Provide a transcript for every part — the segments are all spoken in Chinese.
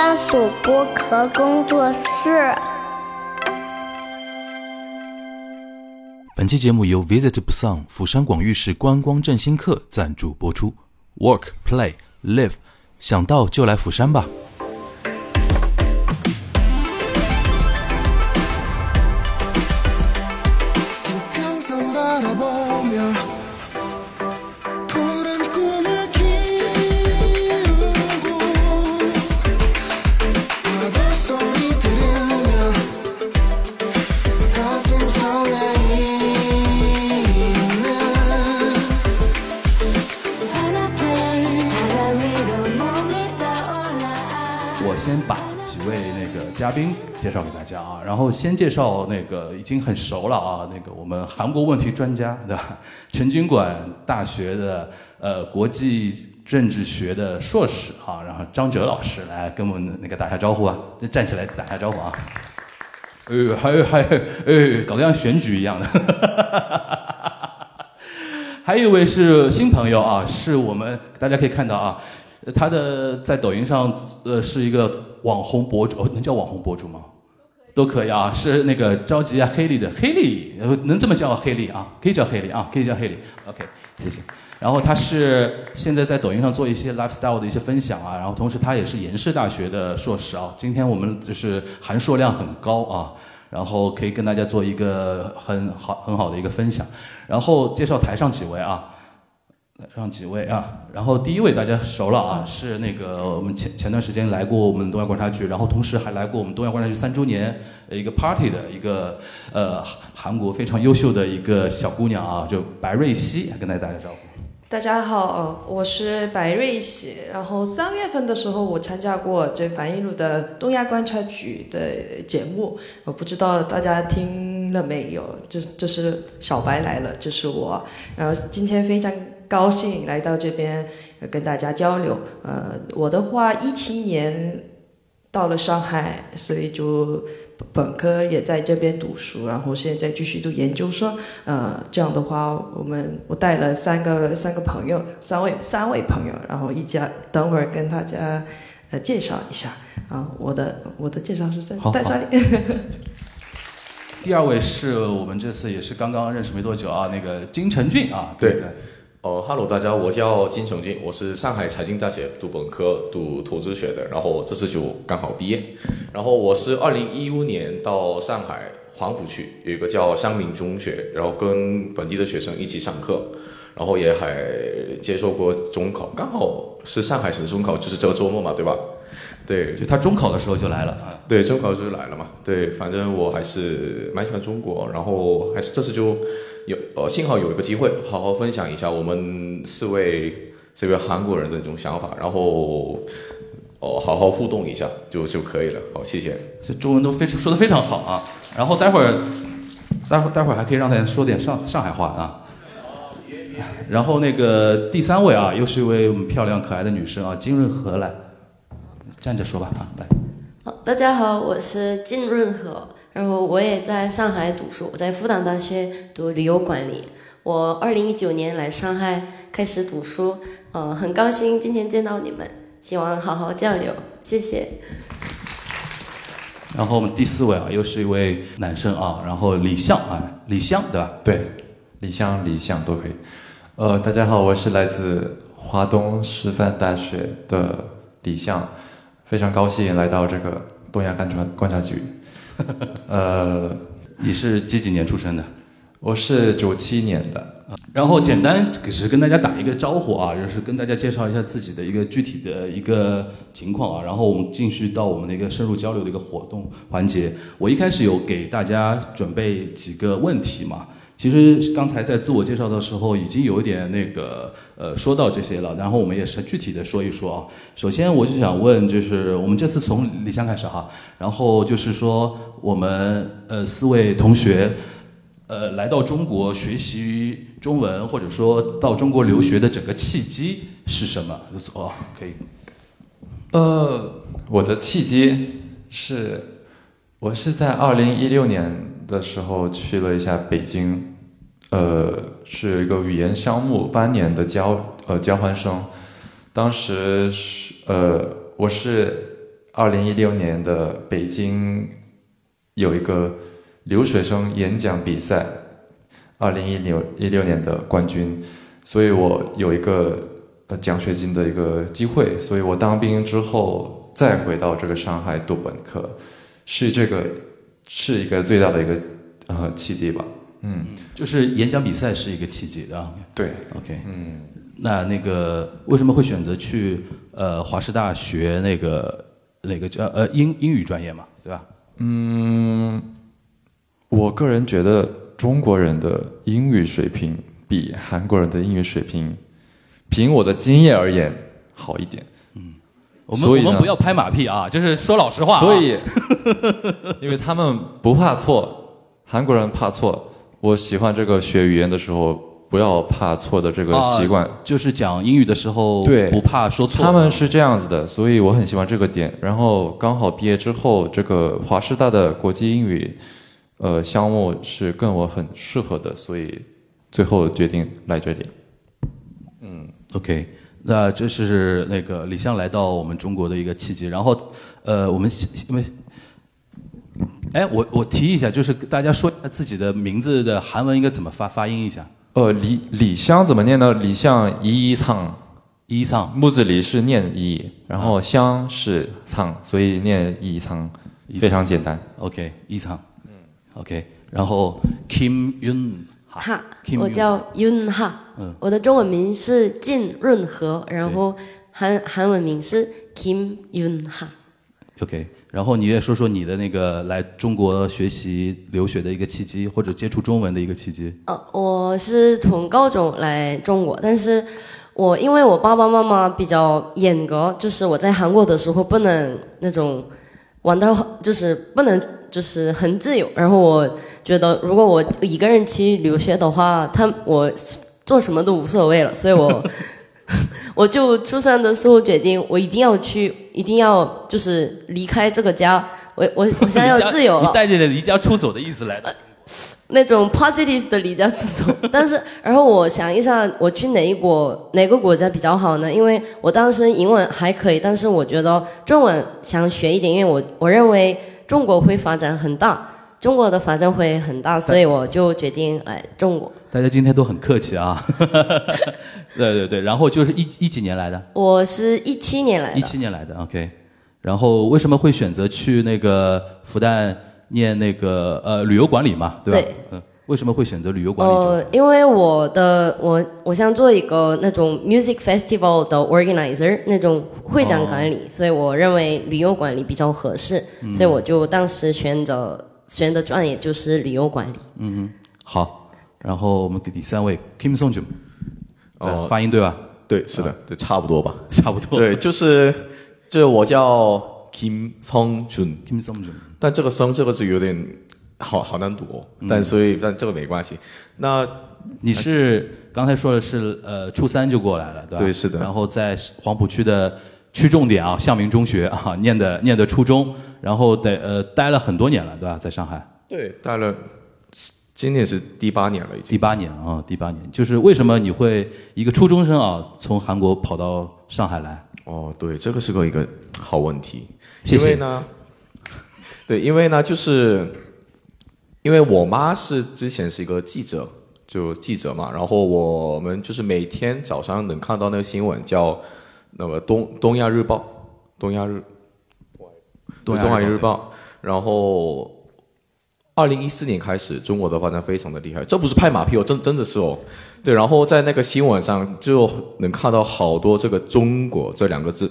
专属剥壳工作室。本期节目由 Visit Busan 釜山广域市观光振兴课赞助播出。Work, play, live，想到就来釜山吧。宾介绍给大家啊，然后先介绍那个已经很熟了啊，那个我们韩国问题专家对吧？陈军馆大学的呃国际政治学的硕士啊，然后张哲老师来跟我们那个打下招呼啊，站起来打下招呼啊。呃，还有还有，呃，搞得像选举一样的。还有一位是新朋友啊，是我们大家可以看到啊，他的在抖音上呃是一个。网红博主哦，能叫网红博主吗？都可以啊，是那个着急啊，黑莉的黑莉，能这么叫黑莉啊？可以叫黑莉啊，可以叫黑莉。OK，谢谢。然后他是现在在抖音上做一些 lifestyle 的一些分享啊，然后同时他也是延世大学的硕士啊。今天我们就是含硕量很高啊，然后可以跟大家做一个很好很好的一个分享。然后介绍台上几位啊。让几位啊，然后第一位大家熟了啊，是那个我们前前段时间来过我们东亚观察局，然后同时还来过我们东亚观察局三周年一个 party 的一个呃韩国非常优秀的一个小姑娘啊，就白瑞希，跟大家打个招呼。大家好，我是白瑞希。然后三月份的时候，我参加过这樊一茹的东亚观察局的节目，我不知道大家听了没有？就就是小白来了，就是我。然后今天非常。高兴来到这边跟大家交流。呃，我的话，一七年到了上海，所以就本科也在这边读书，然后现在继续读研究生。呃，这样的话，我们我带了三个三个朋友，三位三位朋友，然后一家等会儿跟大家呃介绍一下。啊，我的我的介绍是在在这里。第二位是我们这次也是刚刚认识没多久啊，那个金成俊啊，对对。哦哈喽，大家，我叫金成俊，我是上海财经大学读本科，读投资学的，然后这次就刚好毕业。然后我是二零一五年到上海黄浦区有一个叫香明中学，然后跟本地的学生一起上课，然后也还接受过中考，刚好是上海省中考，就是这个周末嘛，对吧？对，就他中考的时候就来了啊。对，中考的时候来了嘛。对，反正我还是蛮喜欢中国，然后还是这次就。有呃，幸好有一个机会，好好分享一下我们四位这个韩国人的这种想法，然后哦，好好互动一下就就可以了。好，谢谢。这中文都非常说的非常好啊。然后待会儿，待会儿待会儿还可以让大家说点上上海话啊。然后那个第三位啊，又是一位我们漂亮可爱的女生啊，金润和来，站着说吧啊，来。好，大家好，我是金润和。然后我也在上海读书，我在复旦大学读旅游管理。我二零一九年来上海开始读书，呃，很高兴今天见到你们，希望好好交流，谢谢。然后我们第四位啊，又是一位男生啊，然后李相啊，李相对吧？对，李相、李相都可以。呃，大家好，我是来自华东师范大学的李相，非常高兴来到这个东亚观察观察局。呃，你是几几年出生的？我是九七年的。然后简单只是跟大家打一个招呼啊，就是跟大家介绍一下自己的一个具体的一个情况啊。然后我们继续到我们的一个深入交流的一个活动环节。我一开始有给大家准备几个问题嘛。其实刚才在自我介绍的时候，已经有一点那个呃说到这些了，然后我们也是具体的说一说啊。首先我就想问，就是我们这次从李湘开始哈，然后就是说我们呃四位同学，呃来到中国学习中文，或者说到中国留学的整个契机是什么？哦，可以。呃，我的契机是，我是在二零一六年的时候去了一下北京。呃，是一个语言项目，半年的交呃交换生。当时是呃，我是二零一六年的北京有一个留学生演讲比赛，二零一六一六年的冠军，所以我有一个呃奖学金的一个机会，所以我当兵之后再回到这个上海读本科，是这个是一个最大的一个呃契机吧。嗯，就是演讲比赛是一个契机的啊。对，OK，嗯。那那个为什么会选择去呃华师大学那个那个叫呃英英语专业嘛，对吧？嗯，我个人觉得中国人的英语水平比韩国人的英语水平，凭我的经验而言好一点。我们我们不要拍马屁啊，就是说老实话、啊。所以，因为他们不怕错，韩国人怕错。我喜欢这个学语言的时候，不要怕错的这个习惯。啊就是讲英语的时候，对不怕说错。他们是这样子的，所以我很喜欢这个点。然后刚好毕业之后，这个华师大的国际英语，呃，项目是跟我很适合的，所以最后决定来这里。嗯 OK，那这是那个李湘来到我们中国的一个契机。然后，呃，我们因为，哎，我我提一下，就是大家说一下自己的名字的韩文应该怎么发发音一下。呃，李李湘怎么念呢？李湘一一仓，一仓木字李是念一，然后湘是仓，所以念一仓，非常简单。OK，一仓。嗯，OK，然后 Kim Yun 哈 Kim，我叫 Yun 哈，嗯我的中文名是金润和，然后韩韩文名是 Kim Yun 哈。OK，然后你也说说你的那个来中国学习留学的一个契机，或者接触中文的一个契机。呃，我是从高中来中国，但是我因为我爸爸妈妈比较严格，就是我在韩国的时候不能那种玩到，就是不能就是很自由。然后我觉得，如果我一个人去留学的话，他我做什么都无所谓了，所以我 我就初三的时候决定，我一定要去，一定要就是离开这个家，我我我现在要自由了你。带着离家出走的意思来的。那种 positive 的离家出走，但是然后我想一下，我去哪一国哪个国家比较好呢？因为我当时英文还可以，但是我觉得中文想学一点，因为我我认为中国会发展很大，中国的发展会很大，所以我就决定来中国。大家今天都很客气啊。对对对，然后就是一一几年来的？我是一七年来的一，七年来的，OK。然后为什么会选择去那个复旦念那个呃旅游管理嘛，对吧？对嗯，为什么会选择旅游管理？呃，因为我的我我想做一个那种 music festival 的 organizer，那种会展管理，所以我认为旅游管理比较合适，所以我就当时选择选的专业就是旅游管理。嗯嗯，好。然后我们第三位 Kim Song Jun，哦呃发音对吧？对，是的，对，差不多吧。差不多。对，就是，就是我叫 Kim Song Jun，Kim Song Jun，但这个“ Song ”这个字有点好好难读哦。但所以，但这个没关系。那你是刚才说的是呃初三就过来了，对吧？对是的然后在黄浦区的区重点啊向明中学啊念的念的初中，然后得呃待了很多年了，对吧？在上海对，待了，今年是第八年了，已经。第八年啊，第八年，就是为什么你会一个初中生啊从韩国跑到上海来？哦，对，这个是个一个好问题。谢谢因为呢，对，因为呢，就是因为我妈是之前是一个记者，就记者嘛，然后我们就是每天早上能看到那个新闻，叫那个东东亚日报，东亚日，东亚日报，然后。二零一四年开始，中国的发展非常的厉害，这不是拍马屁哦，真真的是哦。对，然后在那个新闻上就能看到好多这个“中国”这两个字。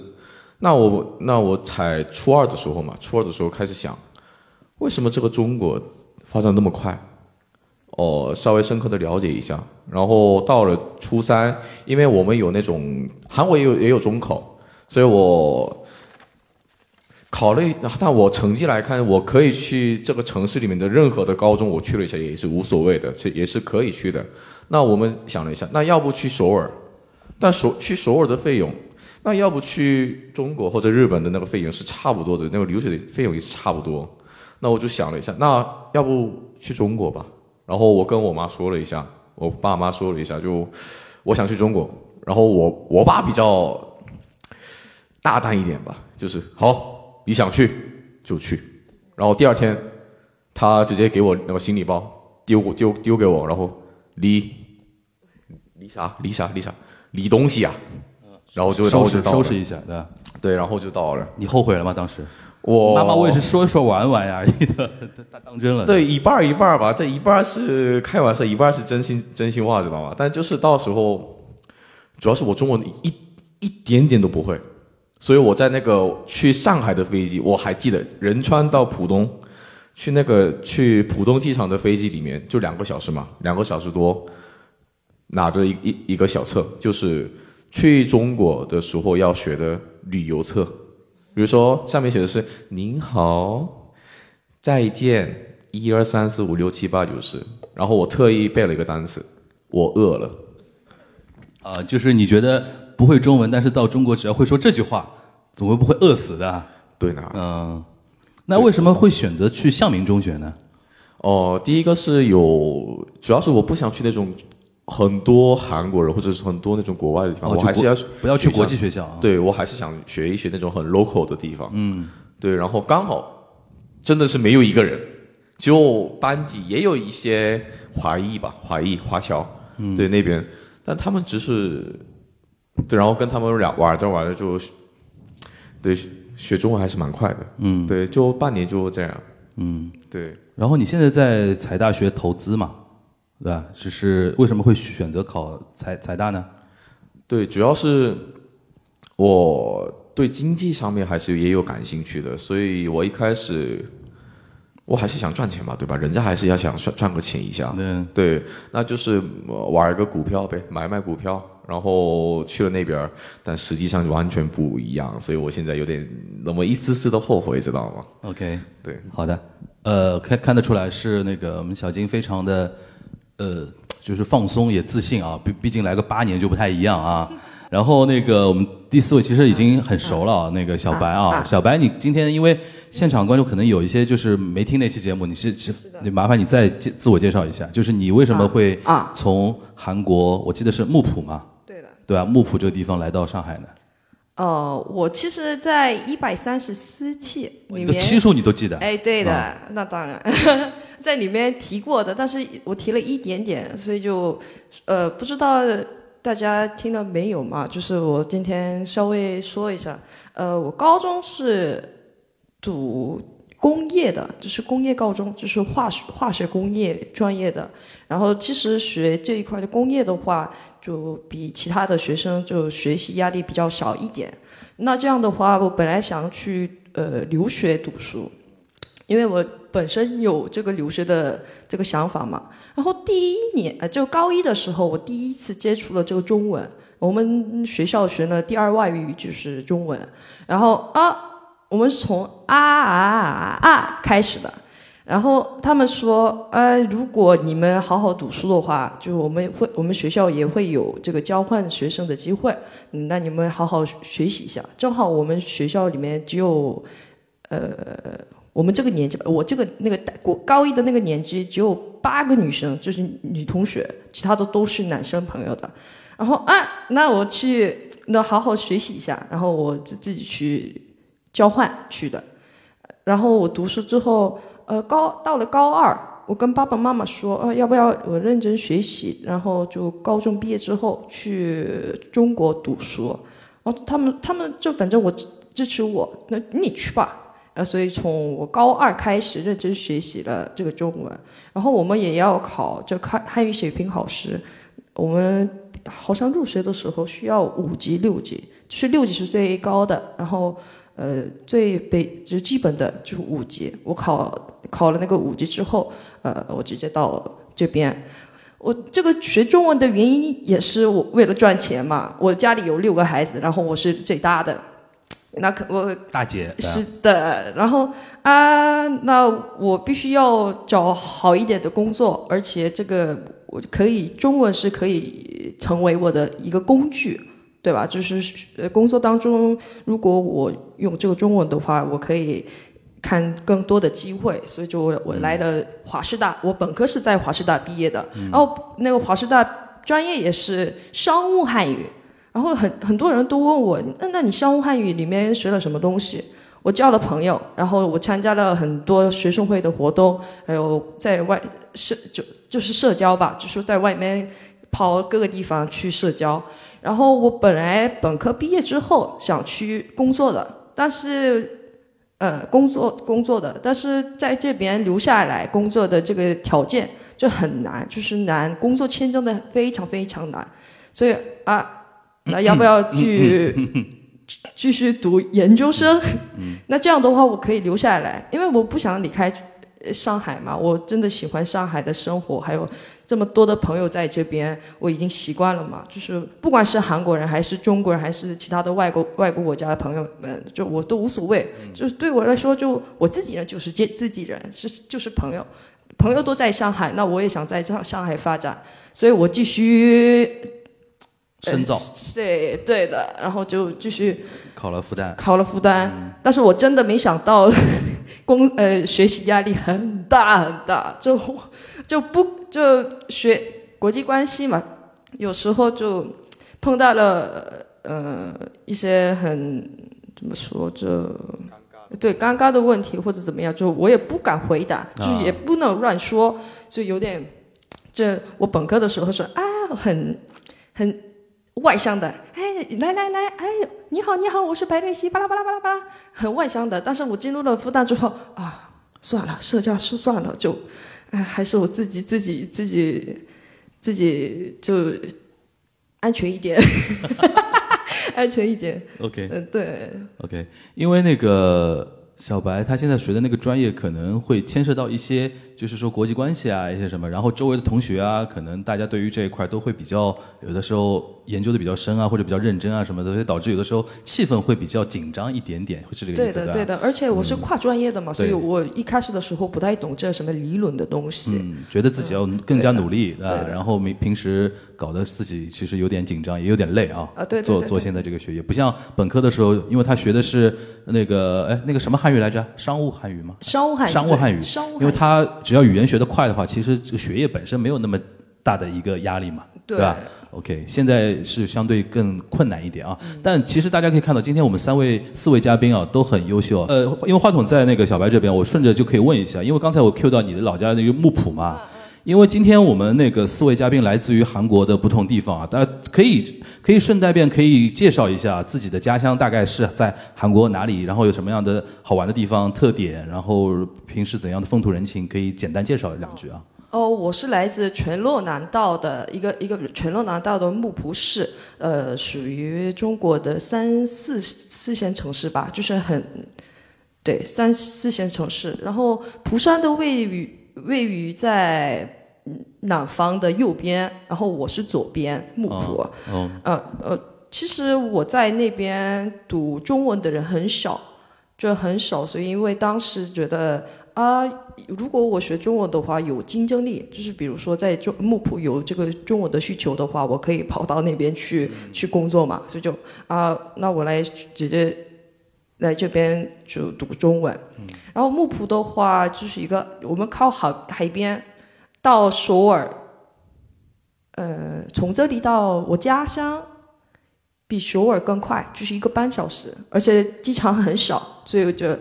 那我那我才初二的时候嘛，初二的时候开始想，为什么这个中国发展那么快？哦，稍微深刻的了解一下。然后到了初三，因为我们有那种韩国也有也有中考，所以我考虑，但我成绩来看，我可以去这个城市里面的任何的高中，我去了一下也是无所谓的，这也是可以去的。那我们想了一下，那要不去首尔？但首去首尔的费用，那要不去中国或者日本的那个费用是差不多的，那个留学的费用也是差不多。那我就想了一下，那要不去中国吧？然后我跟我妈说了一下，我爸妈说了一下，就我想去中国。然后我我爸比较大胆一点吧，就是好，你想去就去。然后第二天，他直接给我那个行李包丢过丢丢给我，然后离离啥离啥离啥理东西啊，然后就然收拾后就收拾一下，对吧？对，然后就到了。你后悔了吗？当时我妈妈我也是说说玩玩呀，他 当真了。对，一半一半吧，这一半是开玩笑，一半是真心真心话，知道吗？但就是到时候，主要是我中文一一点点都不会，所以我在那个去上海的飞机，我还记得仁川到浦东，去那个去浦东机场的飞机里面就两个小时嘛，两个小时多，拿着一一一个小册，就是去中国的时候要学的旅游册，比如说上面写的是“您好”。再见，一二三四五六七八九十。然后我特意背了一个单词，我饿了。啊、就是你觉得不会中文，但是到中国只要会说这句话，总归不会饿死的？对呢。嗯，那为什么会选择去向明中学呢？哦、第一个是有，主要是我不想去那种很多韩国人或者是很多那种国外的地方，哦我还是要不要去国际学校啊对我还是想学一学那种很 local 的地方。嗯，对，然后刚好真的是没有一个人，就班级也有一些华裔吧，华裔华侨，嗯对那边，但他们只是对，然后跟他们俩玩着玩着就，对学中文还是蛮快的，嗯，对，就半年就这样，嗯，对。然后你现在在财大学投资嘛，对吧？只是为什么会选择考财财大呢？对，主要是我对经济上面还是也有感兴趣的，所以我一开始我还是想赚钱嘛，对吧？人家还是要想赚赚个钱一下，对对，那就是呃玩一个股票呗，买卖股票，然后去了那边，但实际上完全不一样，所以我现在有点那么一丝丝的后悔，知道吗？OK，对，好的，呃，看看得出来是那个我们小金非常的，呃，就是放松也自信啊，毕毕竟来个八年就不太一样啊。然后那个我们第四位其实已经很熟了啊，那个小白啊，小白，你今天因为现场观众可能有一些就是没听那期节目，你是是，你麻烦你再介自我介绍一下，就是你为什么会啊。从韩国，我记得是木浦嘛，对的。对吧？木浦这个地方来到上海呢？哦，我其实，在一百三十四期里面，你的期数你都记得？哎，对的，啊那当然，在里面提过的，但是我提了一点点，所以就呃不知道大家听到没有嘛？就是我今天稍微说一下，呃，我高中是读工业的，就是工业高中，就是化学化学工业专业的。然后其实学这一块的工业的话，就比其他的学生就学习压力比较小一点。那这样的话，我本来想去呃留学读书，因为我本身有这个留学的这个想法嘛。然后第一年呃，就高一的时候，我第一次接触了这个中文。我们学校学的第二外语就是中文，然后啊，我们是从啊啊啊啊开始的。然后他们说，呃，如果你们好好读书的话，就我们会，我们学校也会有这个交换学生的机会。那你们好好学习一下。正好我们学校里面只有，呃，我们这个年级，我这个那个国高一的那个年级只有八个女生，就是女同学，其他的都是男生朋友的。然后啊，那我去那好好学习一下，然后我就自己去交换去的。然后我读书之后，呃，高到了高二，我跟爸爸妈妈说，呃，要不要我认真学习，然后就高中毕业之后去中国读书。然后他们他们就反正我支支持我，那你去吧。呃，所以从我高二开始认真学习了这个中文，然后我们也要考这汉汉语水平考试，我们好像入学的时候需要五级六级，就是六级是最高的，然后呃最北就基本的就是五级。我考考了那个五级之后，呃，我直接到这边。我这个学中文的原因也是我为了赚钱嘛。我家里有六个孩子，然后我是最大的，那可我大姐是的，然后啊，那我必须要找好一点的工作，而且这个我可以中文是可以成为我的一个工具，对吧？就是呃，工作当中，如果我用这个中文的话，我可以看更多的机会，所以就我我来了华师大，我本科是在华师大毕业的，然后那个华师大专业也是商务汉语。然后很很多人都问我，那那你商务汉语里面学了什么东西？我交了朋友，然后我参加了很多学生会的活动，还有在外社就就是社交吧，就是在外面跑各个地方去社交。然后我本来本科毕业之后想去工作的，但是呃工作工作的，但是在这边留下来工作的这个条件就很难，就是难，工作签证的非常非常难，所以啊，那要不要去继续读研究生？那这样的话我可以留下来，因为我不想离开呃上海嘛，我真的喜欢上海的生活，还有这么多的朋友在这边，我已经习惯了嘛。就是不管是韩国人还是中国人，还是其他的外国外国国家的朋友们，就我都无所谓。就是对我来说，就我自己人就是自自己人，是就是朋友，朋友都在上海，那我也想在上上海发展，所以我继续。深造，对对的，然后就继续考了复旦，考了复旦，但是我真的没想到 工呃学习压力很大很大，就就不就学国际关系嘛，有时候就碰到了呃一些很怎么说这对尴尬的问题或者怎么样，就我也不敢回答，就也不能乱说，就有点这我本科的时候说啊很很。外向的，哎，来来来，哎，你好你好，我是白瑞希，巴拉巴拉巴拉巴拉，很外向的。但是我进入了复旦之后啊，算了，社交是算了，就，哎，还是我自己自己自己自己就安全一点，安全一点。OK，嗯，对，OK，因为那个小白他现在学的那个专业可能会牵涉到一些，就是说国际关系啊，一些什么，然后周围的同学啊，可能大家对于这一块都会比较，有的时候研究的比较深啊，或者比较认真啊什么的，所以导致有的时候气氛会比较紧张一点点，会是这个意思吧对的对的，而且我是跨专业的嘛，所以我一开始的时候不太懂这什么理论的东西。嗯，觉得自己要更加努力啊，然后平平时搞得自己其实有点紧张，也有点累啊。啊对对对对做做现在这个学业，不像本科的时候，因为他学的是那个哎那个什么汉语来着？商务汉语吗？商务汉语，商务汉语，商务汉语，因为他只要语言学得快的话，其实这个学业本身没有那么大的一个压力嘛，对吧？OK，现在是相对更困难一点啊。嗯但其实大家可以看到，今天我们三位四位嘉宾啊都很优秀。呃，因为话筒在那个小白这边，我顺着就可以问一下，因为刚才我 Q 到你的老家那个木浦嘛。嗯因为今天我们那个四位嘉宾来自于韩国的不同地方啊，大家可以可以顺带便可以介绍一下自己的家乡大概是在韩国哪里，然后有什么样的好玩的地方特点，然后平时怎样的风土人情，可以简单介绍两句啊。哦，我是来自全洛南道的一个一个全洛南道的木浦市，呃，属于中国的三四四线城市吧，就是很对三四线城市。然后蒲山的位于位于在嗯南方的右边，然后我是左边木浦。哦，呃呃，其实我在那边读中文的人很少，就很少，所以因为当时觉得啊、如果我学中文的话有竞争力，就是比如说在中木浦有这个中文的需求的话，我可以跑到那边去、去工作嘛，所以就啊、那我来直接来这边就读中文。然后木浦的话就是一个我们靠海海边到首尔。呃，从这里到我家乡比首尔更快，就是一个半小时，而且机场很小，所以我就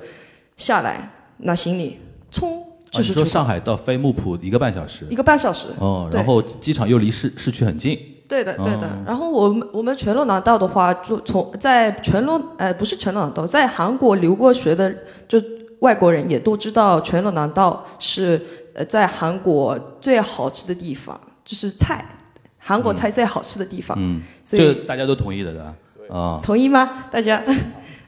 下来拿行李，冲就是说上海到飞木浦一个半小时一个半小时。哦，然后机场又离市市区很近，对的，对的。哦然后我们我们全罗南道的话，就从在全罗呃不是全罗南道，在韩国留过学的就外国人也都知道全罗南道是呃在韩国最好吃的地方，就是菜，韩国菜最好吃的地方。嗯，所以这大家都同意的，对吧？啊，同意吗？大家？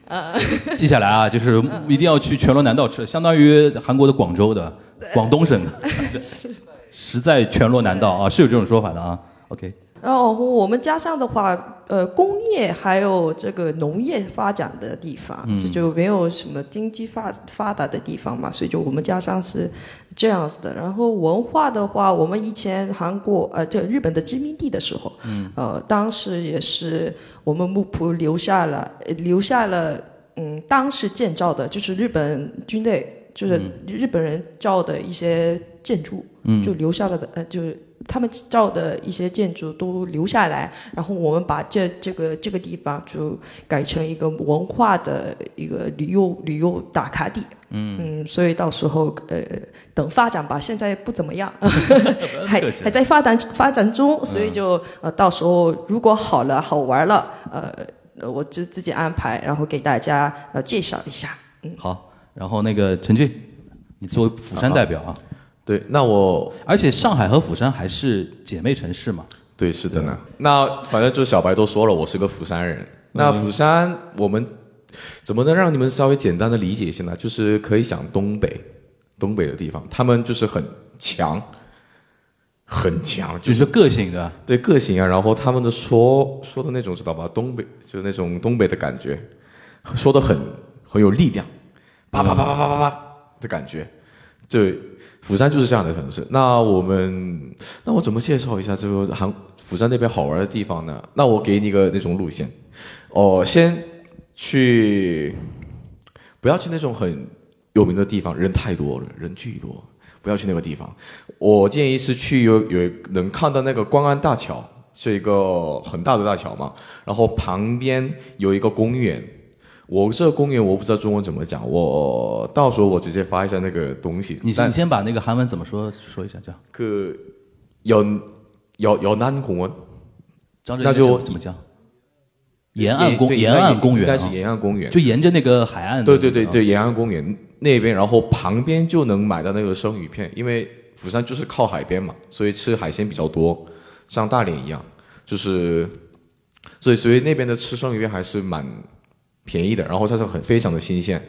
呃记下来啊，就是一定要去全罗南道吃，相当于韩国的广州的广东省的，实在全罗南道啊，是有这种说法的啊。OK，然后我们家乡的话，呃，工业还有这个农业发展的地方，嗯。这就没有什么经济发发达的地方嘛，所以就我们家乡是这样子的。然后文化的话，我们以前韩国呃，这日本的殖民地的时候，嗯，呃，当时也是我们木浦留下了呃留下了嗯，当时建造的就是日本军队，就是日本人造的一些建筑，嗯。就留下了的，呃，就是他们造的一些建筑都留下来，然后我们把这这个这个地方就改成一个文化的一个旅游旅游打卡地。嗯。嗯所以到时候呃等发展吧，现在不怎么样，还还在发展发展中，所以就呃到时候如果好了好玩了，呃呃我就自己安排，然后给大家呃介绍一下。嗯。好，然后那个陈俊，你作为釜山代表啊，对，那我而且上海和釜山还是姐妹城市嘛。对是的呢。那反正就小白都说了，我是个釜山人。那釜山我们怎么能让你们稍微简单的理解一下呢？就是可以想东北，东北的地方，他们就是很强，很强，就是是个性的，对个性啊，然后他们的说说的那种知道吧，东北就是那种东北的感觉，说的很很有力量，啪啪啪啪啪啪啪的感觉。对，釜山就是这样的城市。那我们，那我怎么介绍一下这个韩釜山那边好玩的地方呢？那我给你个那种路线，哦，先去，不要去那种很有名的地方，人太多了，人巨多，不要去那个地方。我建议是去有有能看到那个光安大桥，是一个很大的大桥嘛，然后旁边有一个公园。我这个公园我不知道中文怎么讲，我到时候我直接发一下那个东西。你但你先把那个韩文怎么说说一下，这样。 그 연, 연, 연안 공원? 张那就怎么讲？沿岸公对沿岸公园啊，应该是沿岸公园。就沿着那个海岸的。啊对对对对，沿岸公园那边，然后旁边就能买到那个生鱼片，因为釜山就是靠海边嘛，所以吃海鲜比较多，像大连一样，就是，所以所以那边的吃生鱼片还是蛮 便宜的，然后它是很非常的新鲜，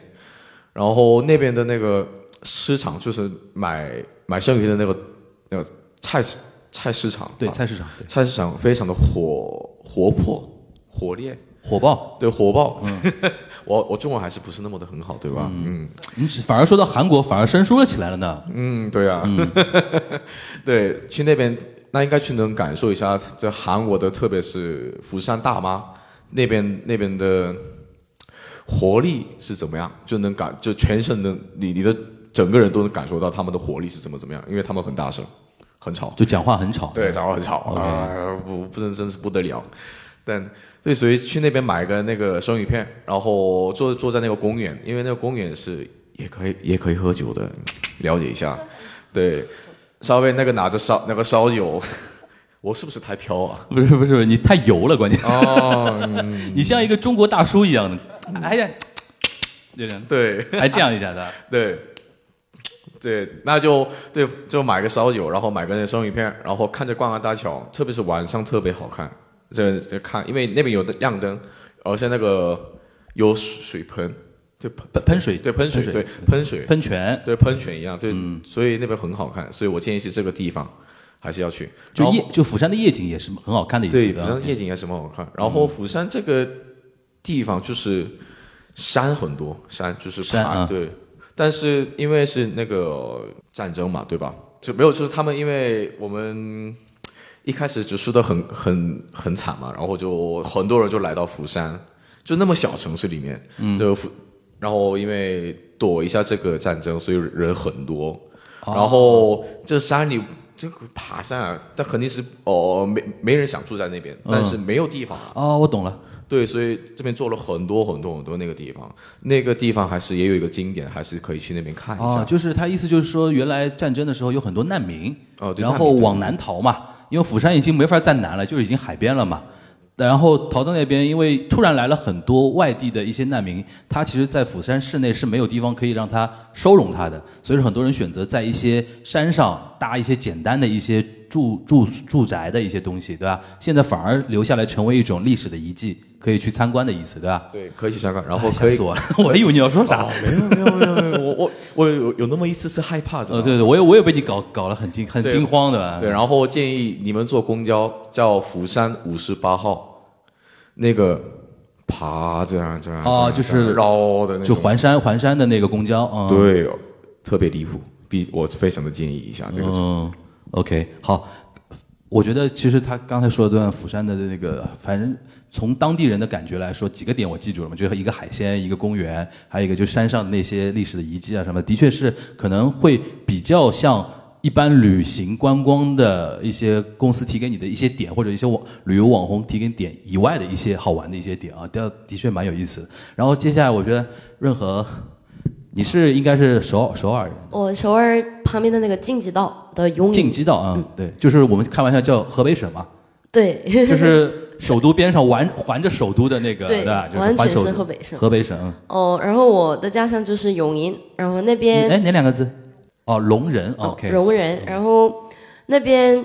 然后那边的那个市场就是买买生鱼片的那个那个菜市菜市场，对啊菜市场对菜市场非常的火活泼活烈，火爆。对火爆。我我中文还是不是那么的很好，对吧？嗯你只反而说到韩国，反而生疏了起来了呢。嗯，对啊，对，去那边那应该去能感受一下这韩国的，特别是釜山大妈那边那边的活力是怎么样，就能感就全身能你你的整个人都能感受到他们的活力是怎么怎么样，因为他们很大声，很吵。就讲话很吵。对，讲话很吵啊，不不能真是不得了。但对，所以去那边买个那个生鱼片，然后坐坐在那个公园，因为那个公园是也可以也可以喝酒的，了解一下。对，稍微那个拿着烧那个烧酒，我是不是太飘啊？不是不是，你太油了，关键。哦，嗯 你像一个中国大叔一样的，哎呀，有点对还这样一下的。对对，那就对，就买个烧酒，然后买个那生鱼片，然后看着逛安大桥，特别是晚上特别好看。这这看，因为那边有亮灯，而且那个有水盆，对喷喷喷水，对喷水，喷对喷水，喷泉，对喷泉一样，对，所以那边很好看，所以我建议是这个地方还是要去。就夜就釜山的夜景也是很好看的一次对，的。釜山夜景也是蛮好看。然后釜山这个地方就是山很多，山就是爬山啊对。但是因为是那个战争嘛，对吧？就没有，就是他们因为我们一开始就输得很很很惨嘛，然后就很多人就来到釜山，就那么小城市里面，嗯，就釜，然后因为躲一下这个战争，所以人很多。然后这山里这个爬山啊，但肯定是哦，没没人想住在那边，但是没有地方啊。哦，我懂了。对，所以这边做了很多很多很多那个地方，那个地方还是也有一个经典，还是可以去那边看一下。哦，就是他意思就是说，原来战争的时候有很多难民，哦对然后往南逃嘛，因为釜山已经没法再南了，就是已经海边了嘛。然后逃到那边，因为突然来了很多外地的一些难民，他其实，在釜山市内是没有地方可以让他收容他的，所以说很多人选择在一些山上搭一些简单的一些住住住宅的一些东西，对吧？现在反而留下来成为一种历史的遗迹，可以去参观的意思，对吧？对，可以去参观，然后哎可以吓死我了，我还以为你要说啥哦。没有没有没有没有，我我 我有有那么一丝丝害怕，呃，对对，我也我也被你搞搞得很惊很惊慌的吧？对，然后建议你们坐公交叫釜山五十八号，那个爬这样这样这样哦就是绕的就环山环山的那个公交，嗯，，对，特别离谱，必我非常的建议一下这个。嗯，OK，好，我觉得其实他刚才说的段釜山的那个，反正从当地人的感觉来说，几个点我记住了嘛，就是一个海鲜，一个公园，还有一个就是山上的那些历史的遗迹啊什么，的确是可能会比较像一般旅行观光的一些公司提给你的一些点，或者一些网旅游网红提给点以外的一些好玩的一些点啊，的的确蛮有意思。然后接下来我觉得任何，你是应该是首首尔人，我首尔旁边的那个晋级道的永晋级道啊，对，就是我们开玩笑叫河北省嘛，对，就是首都边上环环着首都的那个，对吧？就是完全首是河北省河北省。嗯哦，然后我的家乡就是永宁，然后那边哎，哪两个字？哦，龙人。OK。容人，然后那边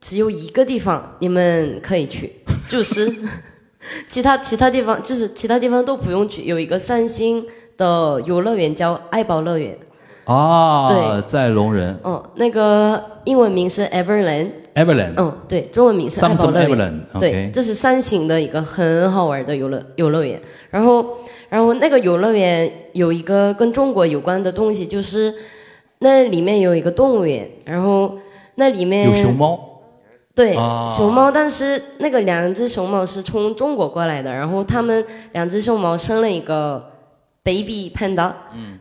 只有一个地方你们可以去，就是 其他其他地方就是其他地方都不用去，有一个三星的游乐园叫爱宝乐园，啊，对在龙人嗯，那个英文名是 Everland，Everland。嗯，对，中文名是爱宝 Samsung 乐园。Everland。对这是三型的一个很好玩的游乐游乐园。然后，然后那个游乐园有一个跟中国有关的东西，就是那里面有一个动物园，然后那里面有熊猫。对、啊熊猫，但是那个两只熊猫是从中国过来的，然后他们两只熊猫生了一个 baby panda，、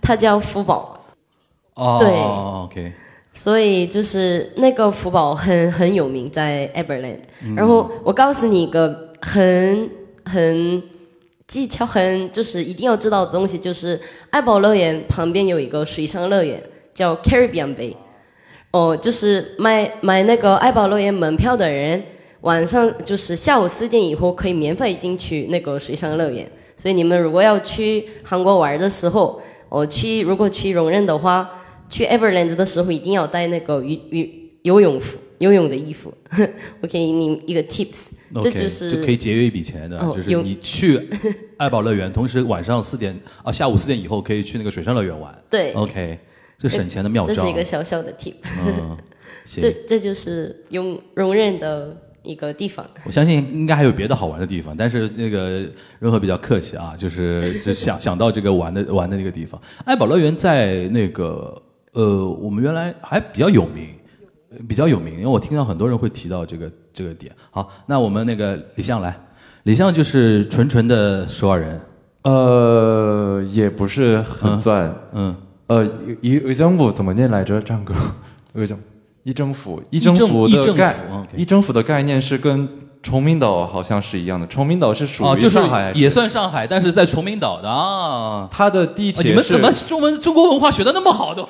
它叫福宝。哦。对 OK。所以就是那个福宝很很有名，在 Everland、然后我告诉你一个很很技巧很就是一定要知道的东西，就是爱宝乐园旁边有一个水上乐园叫 Caribbean Bay。哦，就是买买那个爱宝乐园门票的人，晚上就是下午四点以后可以免费进去那个水上乐园。所以你们如果要去韩国玩的时候，我、去如果去容忍的话，去 Everland 的时候一定要带那个游游游泳服、游泳的衣服。我给你一个 tips，OK，这就是就可以节约一笔钱的，哦就是有你去爱宝乐园，同时晚上四点啊下午四点以后可以去那个水上乐园玩。对 OK，这省钱的妙招。这是一个小小的 tip。嗯，这行，这就是用容忍的一个地方。我相信应该还有别的好玩的地方，但是那个润和比较客气啊，就是就想想到这个玩的玩的那个地方。爱宝乐园在那个呃，我们原来还比较有名，比较有名，因为我听到很多人会提到这个这个点。好，那我们那个李相来，李相就是纯纯的首尔人，呃，也不是很算。嗯，呃，의의정부怎么念来着？张哥，의정 议政府，一政政府的概府，OK 议政府的概念是跟崇明岛好像是一样的。崇明岛是属哦，于就上海也算上海，但是在崇明岛的啊。它的地铁你们怎么中文中国文化学的那么好都？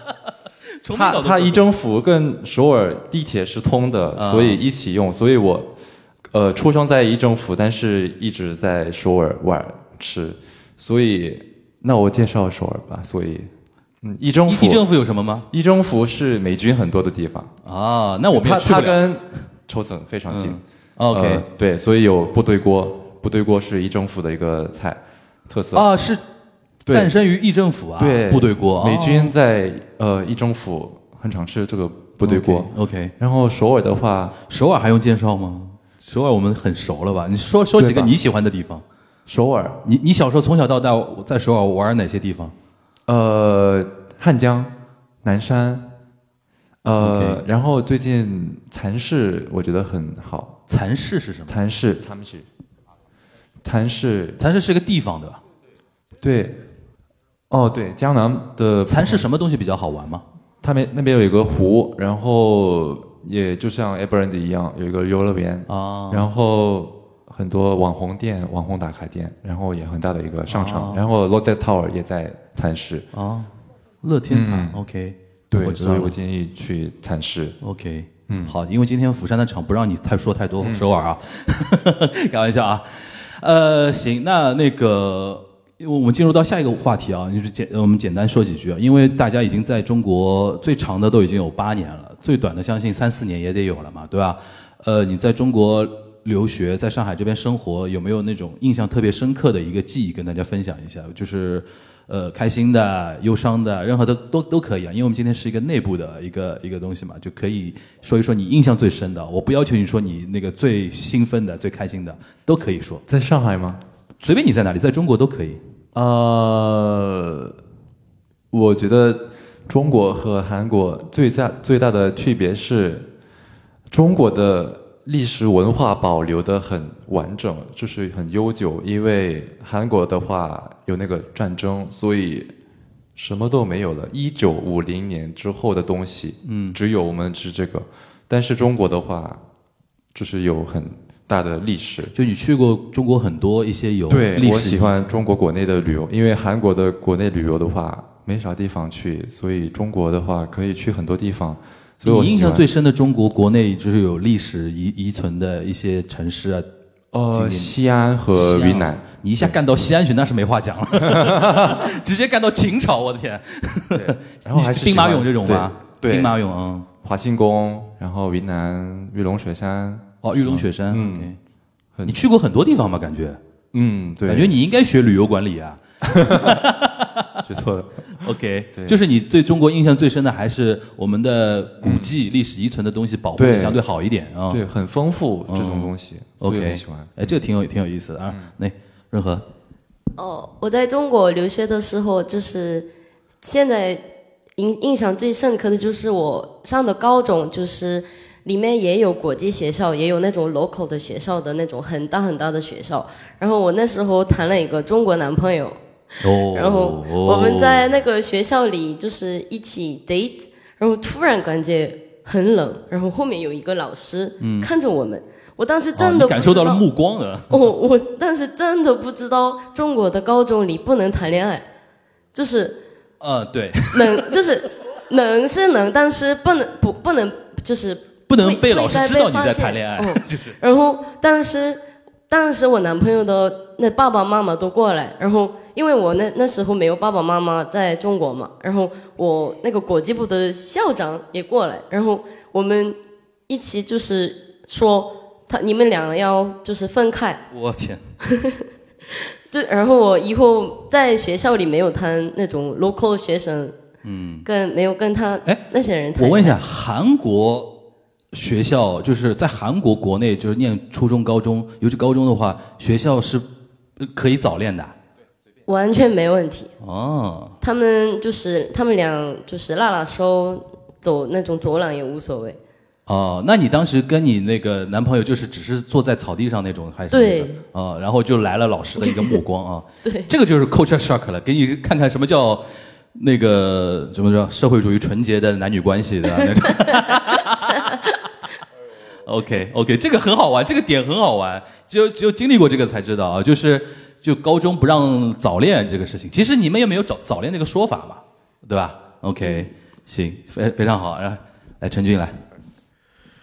崇明岛的它它议政府跟首尔地铁是通的，啊所以一起用。所以我呃出生在一政府，但是一直在首尔玩吃，所以那我介绍首尔吧。所以嗯，议政府议政府有什么吗？议政府是美军很多的地方，啊，那我们也它去不了。它跟抽森非常近。嗯 OK 呃对，所以有部队锅，部队锅是议政府的一个菜特色。啊，是诞生于议政府啊，对，部队锅，美军在呃议政府很常吃这个部队锅。OK，然后首尔的话，首尔还用介绍吗？首尔我们很熟了吧？你说说几个你喜欢的地方。首尔你你小时候从小到大在首尔玩哪些地方？呃汉江、南山，呃然后最近蚕市我觉得很好，蚕市是什么？蚕市蚕市蚕市蚕市是个地方对吧？对，哦对，江南的蚕市什么东西比较好玩吗？他们那边有一个湖，然后也就像 a b r a n d 一样有一个游乐园，啊，然后很多网红店、网红打卡店，然后也很大的一个商场，哦然后 Lotte Tower 也在蚕市，啊，乐天堂嗯，OK，对，所以我建议去蚕市。OK，嗯好，因为今天釜山的场不让你太说太多首尔啊，开玩笑啊。呃，行，那那个，因为我们进入到下一个话题啊，就是简我们简单说几句啊，因为大家已经在中国最长的都已经有八年了，最短的相信三四年也得有了嘛，对吧？呃，你在中国留学，在上海这边生活，有没有那种印象特别深刻的一个记忆跟大家分享一下？就是呃，开心的、忧伤的，任何的都都可以啊。因为我们今天是一个内部的一个一个东西嘛，就可以说一说你印象最深的。我不要求你说你那个最兴奋的、最开心的，都可以说，在上海吗？随便你在哪里，在中国都可以。呃，我觉得中国和韩国最大最大的区别是，中国的历史文化保留的很完整，就是很悠久。因为韩国的话有那个战争，所以什么都没有了。一九五零年之后的东西，嗯，只有我们吃这个。但是中国的话，就是有很大的历史。就你去过中国很多一些有对我喜欢中国国内的旅游，因为韩国的国内旅游的话没啥地方去，所以中国的话可以去很多地方。所以我你印象最深的中国国内就是有历史遗遗存的一些城市啊，呃西安和云南，你一下干到西安去，那是没话讲了，直接干到秦朝，我的天！然后还是兵马俑这种吗？对，兵马俑，嗯，华清宫，然后云南玉龙雪山，哦，玉龙雪山，嗯你去过很多地方吧？感觉，嗯，对，感觉你应该学旅游管理啊。学错的。OK，对就是你对中国印象最深的还是我们的古迹、历史遗存的东西保护的对相对好一点啊。对，很丰富这种东西，所以我，OK，很喜欢。哎，这个挺有挺有意思的啊。嗯那任何哦，我在中国留学的时候，就是现在印印象最深刻的就是我上的高中，就是里面也有国际学校，也有那种 local 的学校的那种很大很大的学校。然后我那时候谈了一个中国男朋友，哦，然后我们在那个学校里就是一起 date，然后突然感觉很冷，然后后面有一个老师看着我们，我当时哦真的感受到了目光了。我我当时真的不知道中国的高中里不能谈恋爱，就是呃，对，能就是能是能，但是不能不不能就是不能被老师知道你在谈恋爱嗯，就是。然后，但是当时我男朋友的那爸爸妈妈都过来，然后因为我那那时候没有爸爸妈妈在中国嘛，然后我那个国际部的校长也过来，然后我们一起就是说他你们两个要就是分开，我天，这然后我以后在学校里没有谈那种 local 学生，嗯，跟没有跟他哎那些人谈。我问一下，，韩国学校就是在韩国国内就是念初中、高中，尤其高中的话，学校是呃可以早恋的完全没问题。哦。他们就是他们俩就是拉拉手走那种走廊也无所谓。哦，那你当时跟你那个男朋友就是只是坐在草地上那种，还是对哦，然后就来了老师的一个目光啊，对，这个就是 culture shock 了，给你看看什么叫那个怎么着社会主义纯洁的男女关系的那种。OK OK，这个很好玩，这个点很好玩，只有只有经历过这个才知道啊，就是就高中不让早恋这个事情，其实你们也没有早早恋这个说法嘛，对吧？OK，行，非非常好，来来陈俊来，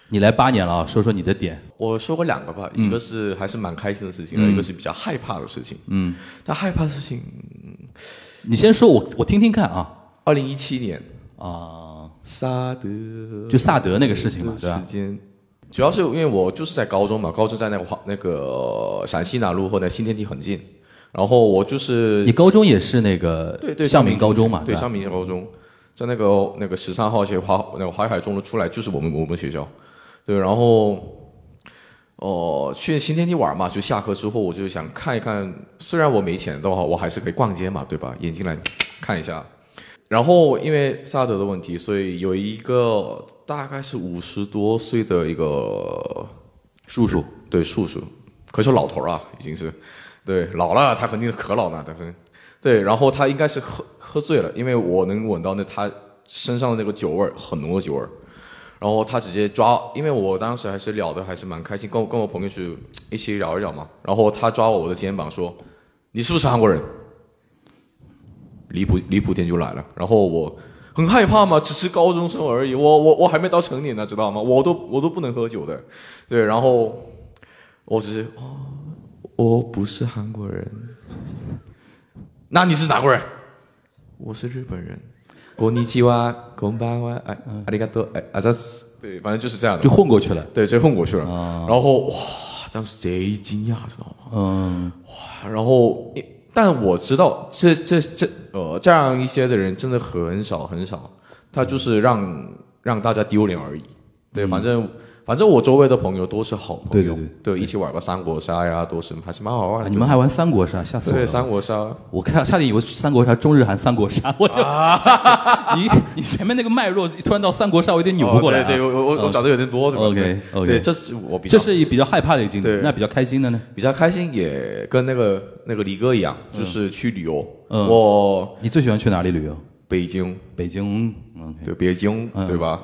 你来八年了啊，说说你的点，我说过两个吧，嗯。一个是还是蛮开心的事情，嗯。一个是比较害怕的事情。嗯，但害怕的事情，你先说我我听听看啊。二零一七年。啊，萨德。就萨德那个事情嘛，对吧？时？间，主要是因为我就是在高中嘛，高中在那个华那个陕西南路或者新天地很近，然后我就是你高中也是那个对对向明高中嘛，对，吧向明高中，在那个那个十三号线华那个淮海中路出来就是我们我们学校，对，然后。哦，去新天地玩嘛，就下课之后我就想看一看，虽然我没钱的话，我还是可以逛街嘛，对吧？眼睛来看一下。然后因为萨德的问题，所以有一个大概是五十多岁的一个叔叔，对叔叔，可以说老头儿啊，已经是，对老了，他肯定是可老了，但是，对，然后他应该是喝喝醉了，因为我能闻到那他身上的那个酒味儿，很浓的酒味儿，然后他直接抓，因为我当时还是聊的还是蛮开心，跟我跟我朋友去一起聊一聊嘛，然后他抓我的肩膀说：“你是不是韩国人？”离谱离谱点就来了，然后我很害怕嘛，只是高中生而已，我我我还没到成年呢，知道吗？我都我都不能喝酒的，对，然后我只是哦，我不是韩国人，那你是哪国人？我是日本人。こんにちは、こんばんは、哎，ありがとう，哎，あざす。对，反正就是这样的，就混过去了。对，就混过去了。啊然后哇，当时贼惊讶，知道吗？嗯，然后，但我知道这这这 呃这样一些的人真的很少很少，他就是让让大家丢脸而已。对，反正反正我周围的朋友都是好朋友，对对对一起玩个三国杀呀，都是还是蛮好玩的。啊你们还玩三国杀，吓死我了对！三国杀，我看差点以为三国杀中日韩三国杀，我 就、啊你你前面那个脉络突然到三国杀，我有点扭不过来、对对，我我我找的有点多，这个 OK 对 OK，对，这是我比较这是比较害怕的一个经历对，那比较开心的呢？比较开心，也跟那个那个李哥一样，就是去旅游。嗯我你最喜欢去哪里旅游？北京，北京，嗯，对，北京，嗯对吧？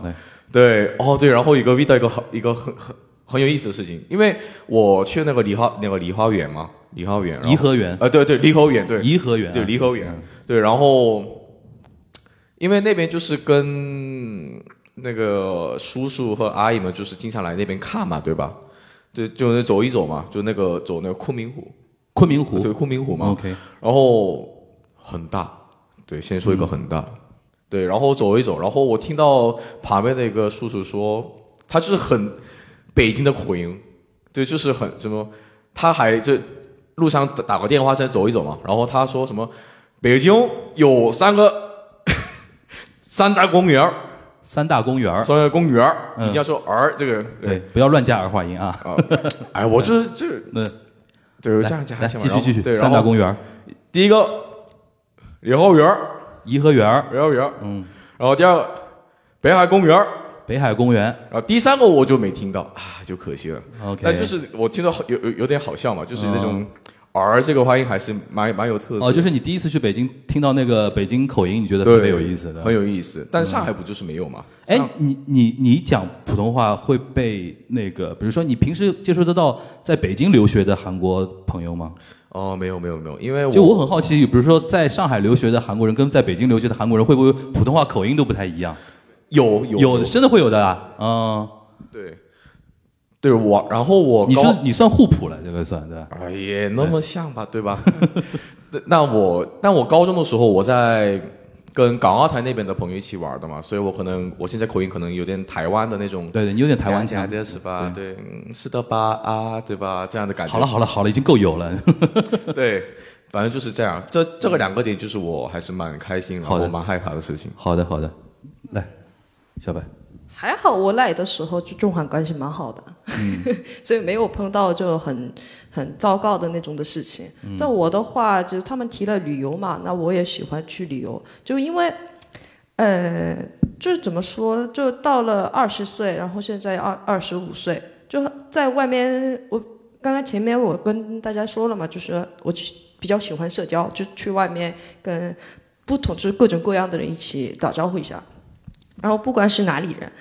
对，对，哦，对，然后一个遇到一个很一个很很很有意思的事情，因为我去那个梨花那个梨花园嘛，梨花园，颐和园，呃，对对，颐和园，对，颐和园啊，对颐和园嗯，对，然后因为那边就是跟那个叔叔和阿姨们就是经常来那边看嘛，对吧？对，就是走一走嘛，就那个走那个昆明湖，昆明湖对，昆明湖嘛，，OK，然后很大，对，先说一个很大，对，然后走一走，然后我听到旁边的一个叔叔说，他就是很北京的口音，对，就是很什么，他还这路上打打个电话再走一走嘛，然后他说什么，北京有三个三大公园儿，三大公园儿，三大公园一定要说儿这个，对，不要乱加儿化音啊。啊，哎，我这这嗯，对，来这样讲来继续继续，对，三然后大公园儿，第一个颐和园儿，颐和园儿，颐和园儿，嗯，然后第二个北海公园儿，北海公园然后第三个我就没听到啊，就可惜了。，OK，但就是我听到有有有点好笑嘛，就是那种儿这个发音还是蛮蛮有特色。哦，就是你第一次去北京听到那个北京口音，你觉得特别有意思的，很有意思。但上海不就是没有吗？哎上，你你你讲普通话会被那个，比如说你平时接触得到在北京留学的韩国朋友吗？哦，没有没有没有，因为我就我很好奇，比如说在上海留学的韩国人跟在北京留学的韩国人，会不会普通话口音都不太一样？有有有的真的会有的啊，嗯，对对我，然后我你高说你算互补了，这个算对吧？哎也那么像吧，对吧？那我但我高中的时候我在跟港澳台那边的朋友一起玩的嘛，所以我可能我现在口音可能有点台湾的那种对对，你有点台湾腔。对，嗯，是的吧？啊，对吧？这样的感觉。好了好了好了，已经够有了。对，反正就是这样。这这个两个点就是我还是蛮开心，然后蛮害怕的事情。好的好的，来，小白，还好我来的时候就中韩关系蛮好的，所以没有碰到就很很糟糕的那种的事情。在我的话，就是他们提了旅游嘛，那我也喜欢去旅游，就因为，呃，就是怎么说，就到了二十岁，然后现在二二十五岁，就在外面，我刚刚前面我跟大家说了嘛，就是我去比较喜欢社交，就去外面跟不同就是各种各样的人一起打招呼一下。然后不管是哪里人，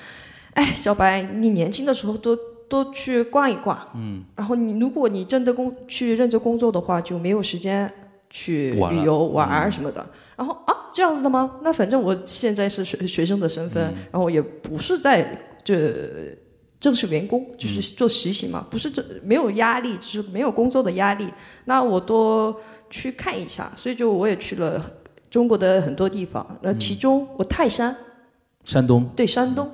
哎，小白，你年轻的时候多多去逛一逛，嗯，然后你如果你真的工去认真工作的话，就没有时间去旅游玩儿什么的。然后啊，这样子的吗？那反正我现在是学学生的身份，然后也不是在这。正式员工就是做实习嘛，不是这没有压力，就是没有工作的压力。那我多去看一下，所以就我也去了中国的很多地方。那其中我泰山，山东对，山东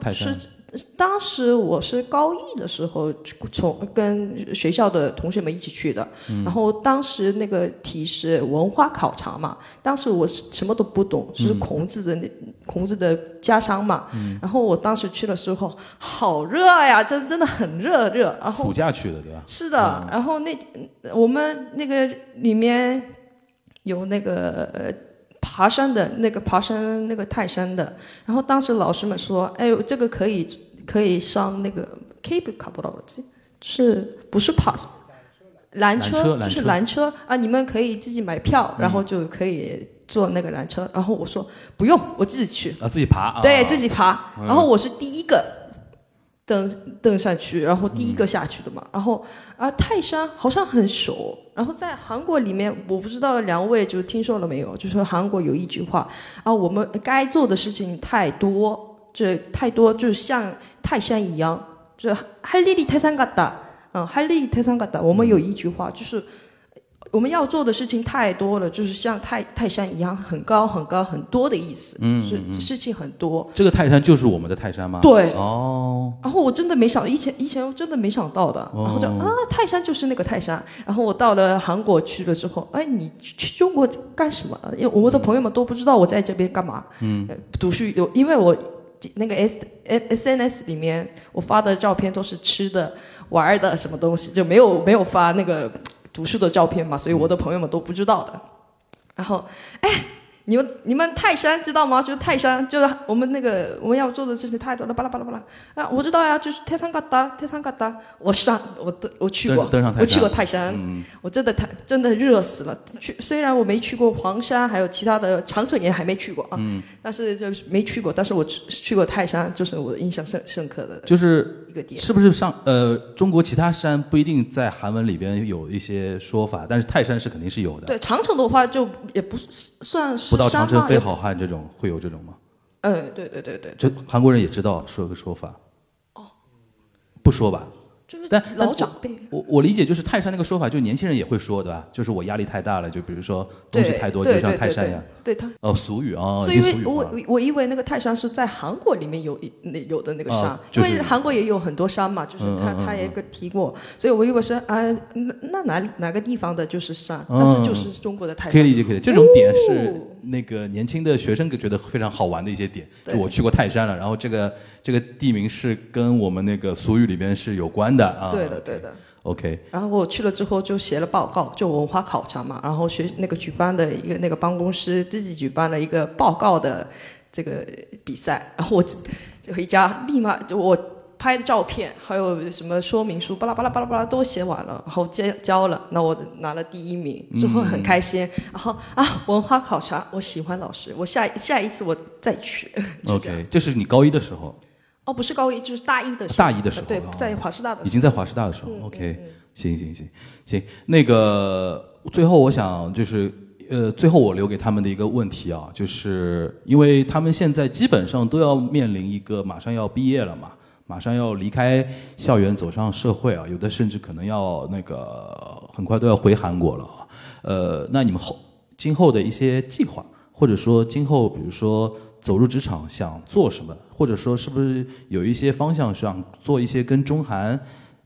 是当时我是高一的时候，从跟学校的同学们一起去的。然后当时那个题是文化考察嘛，当时我什么都不懂，是孔子的那、孔子的家乡嘛。然后我当时去的时候，好热呀，真真的很热热。然后暑假去的对吧？是的，然后那我们那个里面有那个呃爬山的那个爬山那个泰山的，然后当时老师们说，哎呦，这个可以可以上那个 cable car 不知道是不是爬缆车？就是缆车啊，你们可以自己买票，然后就可以坐那个缆车。然后我说不用，我自己去。啊，自己爬啊，对自己爬，然后我是第一个登登上去，然后第一个下去的嘛。然后啊，泰山好像很熟，然后在韩国里面，我不知道两位就听说了没有？就是韩国有一句话啊，我们该做的事情太多，这太多，就像泰山一样，就是할일이태산 같다。嗯，할일이태산 같다。我们有一句话就是。 我们要做的事情太多了，就是像泰泰山一样，很高很高很多的意思，嗯就是事情很多。这个泰山就是我们的泰山吗？对哦，然后我真的没想，以前以前我真的没想到的，然后就啊，泰山就是那个泰山。然后我到了韩国去了之后，哎，你去中国干什么？因为我的朋友们都不知道我在这边干嘛。嗯，读书有，因为我那个 S S N S 里面我发的照片都是吃的、玩儿的什么东西，就没有没有发那个读书的照片嘛，所以我的朋友们都不知道的。然后，哎，你们你们泰山知道吗？就是泰山，就是我们那个我们要做的事情太多了，巴拉巴拉巴拉啊！我知道呀，就是泰山嘎达，泰山嘎达，我上我登我去过，我去过泰山，嗯，我真的太真的热死了。去虽然我没去过黄山，还有其他的长城也还没去过啊，嗯但是就是没去过，但是我去去过泰山，就是我印象深深刻的就是一个点。是不是上呃中国其他山不一定在韩文里边有一些说法，但是泰山是肯定是有的。对长城的话，就也不是算是不到长城非好汉这种会有这种吗？嗯，对对对对，这韩国人也知道说个说法。哦，不说吧。就是但但老长辈。我我理解就是泰山那个说法，就是年轻人也会说，对吧？就是我压力太大了，就比如说东西太多，就像泰山一样。对他，哦，俗语啊，所以因为我俗语化了。我以为那个泰山是在韩国里面有一那有的那个山，因为韩国也有很多山嘛，就是他、他也个提过，所以我以为是啊，那那哪里哪个地方的就是山，嗯但是就是中国的泰山。可以理解，可以理解。这种点是哦那个年轻的学生觉得非常好玩的一些点。就我去过泰山了，然后这个这个地名是跟我们那个俗语里边是有关的啊。对的对的。OK，然后我去了之后就写了报告，就文化考察嘛，然后学那个举办的一个那个办公室自己举办了一个报告的这个比赛，然后我回家立马就我拍的照片，还有什么说明书，巴拉巴拉巴拉巴拉都写完了，然后交交了，那我拿了第一名，之后很开心，然后啊文化考察，我喜欢老师，我下下一次我再去。这 OK，这是你高一的时候，哦，不是高一，就是大一的时候，大一的时候对哦，在华师大的时候。已经在华师大的时候。嗯 OK，行行行行，那个最后我想就是。呃，最后我留给他们的一个问题啊，就是因为他们现在基本上都要面临一个马上要毕业了嘛，马上要离开校园走上社会啊，有的甚至可能要那个很快都要回韩国了啊。呃，那你们后今后的一些计划，或者说今后比如说走入职场想做什么，或者说是不是有一些方向想做一些跟中韩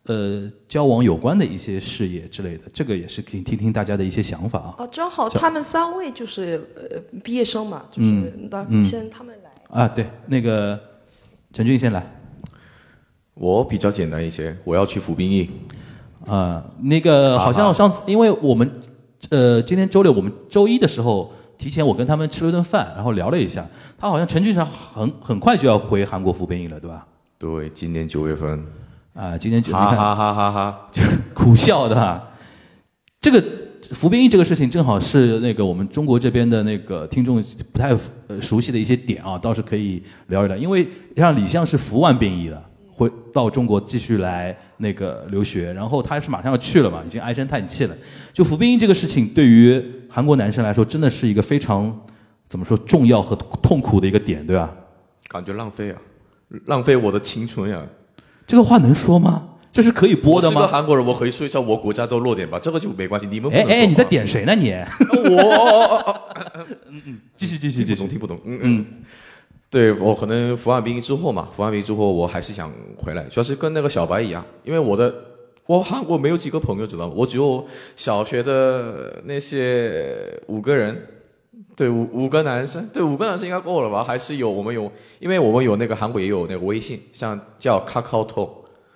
呃交往有关的一些事业之类的，这个也是可以听听大家的一些想法啊。哦，正好他们三位就是呃毕业生嘛，就是那、嗯先他们来。啊，对，那个陈俊先来我比较简单一些，我要去服兵役。啊、那个好像上次因为我们呃今天周六，我们周一的时候提前我跟他们吃了顿饭，然后聊了一下，他好像陈俊成很很快就要回韩国服兵役了，对吧？对，今年九月份，啊，今天就你看哈哈哈哈就。苦笑的哈。这个服兵役这个事情，正好是那个我们中国这边的那个听众不太呃熟悉的一些点啊，倒是可以聊一聊。因为像李湘是服完兵役了，回到中国继续来那个留学，然后他是马上要去了嘛，已经唉声叹气了。就服兵役这个事情，对于韩国男生来说，真的是一个非常怎么说重要和痛苦的一个点，对吧？感觉浪费啊，浪费我的青春呀、这个话能说吗？这是可以播的我是个吗？韩国人，我可以说一下我国家的弱点吧，这个就没关系。你们哎哎，你在点谁呢你？我继续继续继续听不懂，。听不懂。嗯嗯，对我可能服完兵役之后嘛，服完兵役之后我还是想回来，主要是跟那个小白一样，因为我的我韩国没有几个朋友，知道？我只有小学的那些五个人。对五五个男生，对五个男生应该够了吧？还是有我们有，因为我们有那个韩国也有那个微信，像叫 kakao to，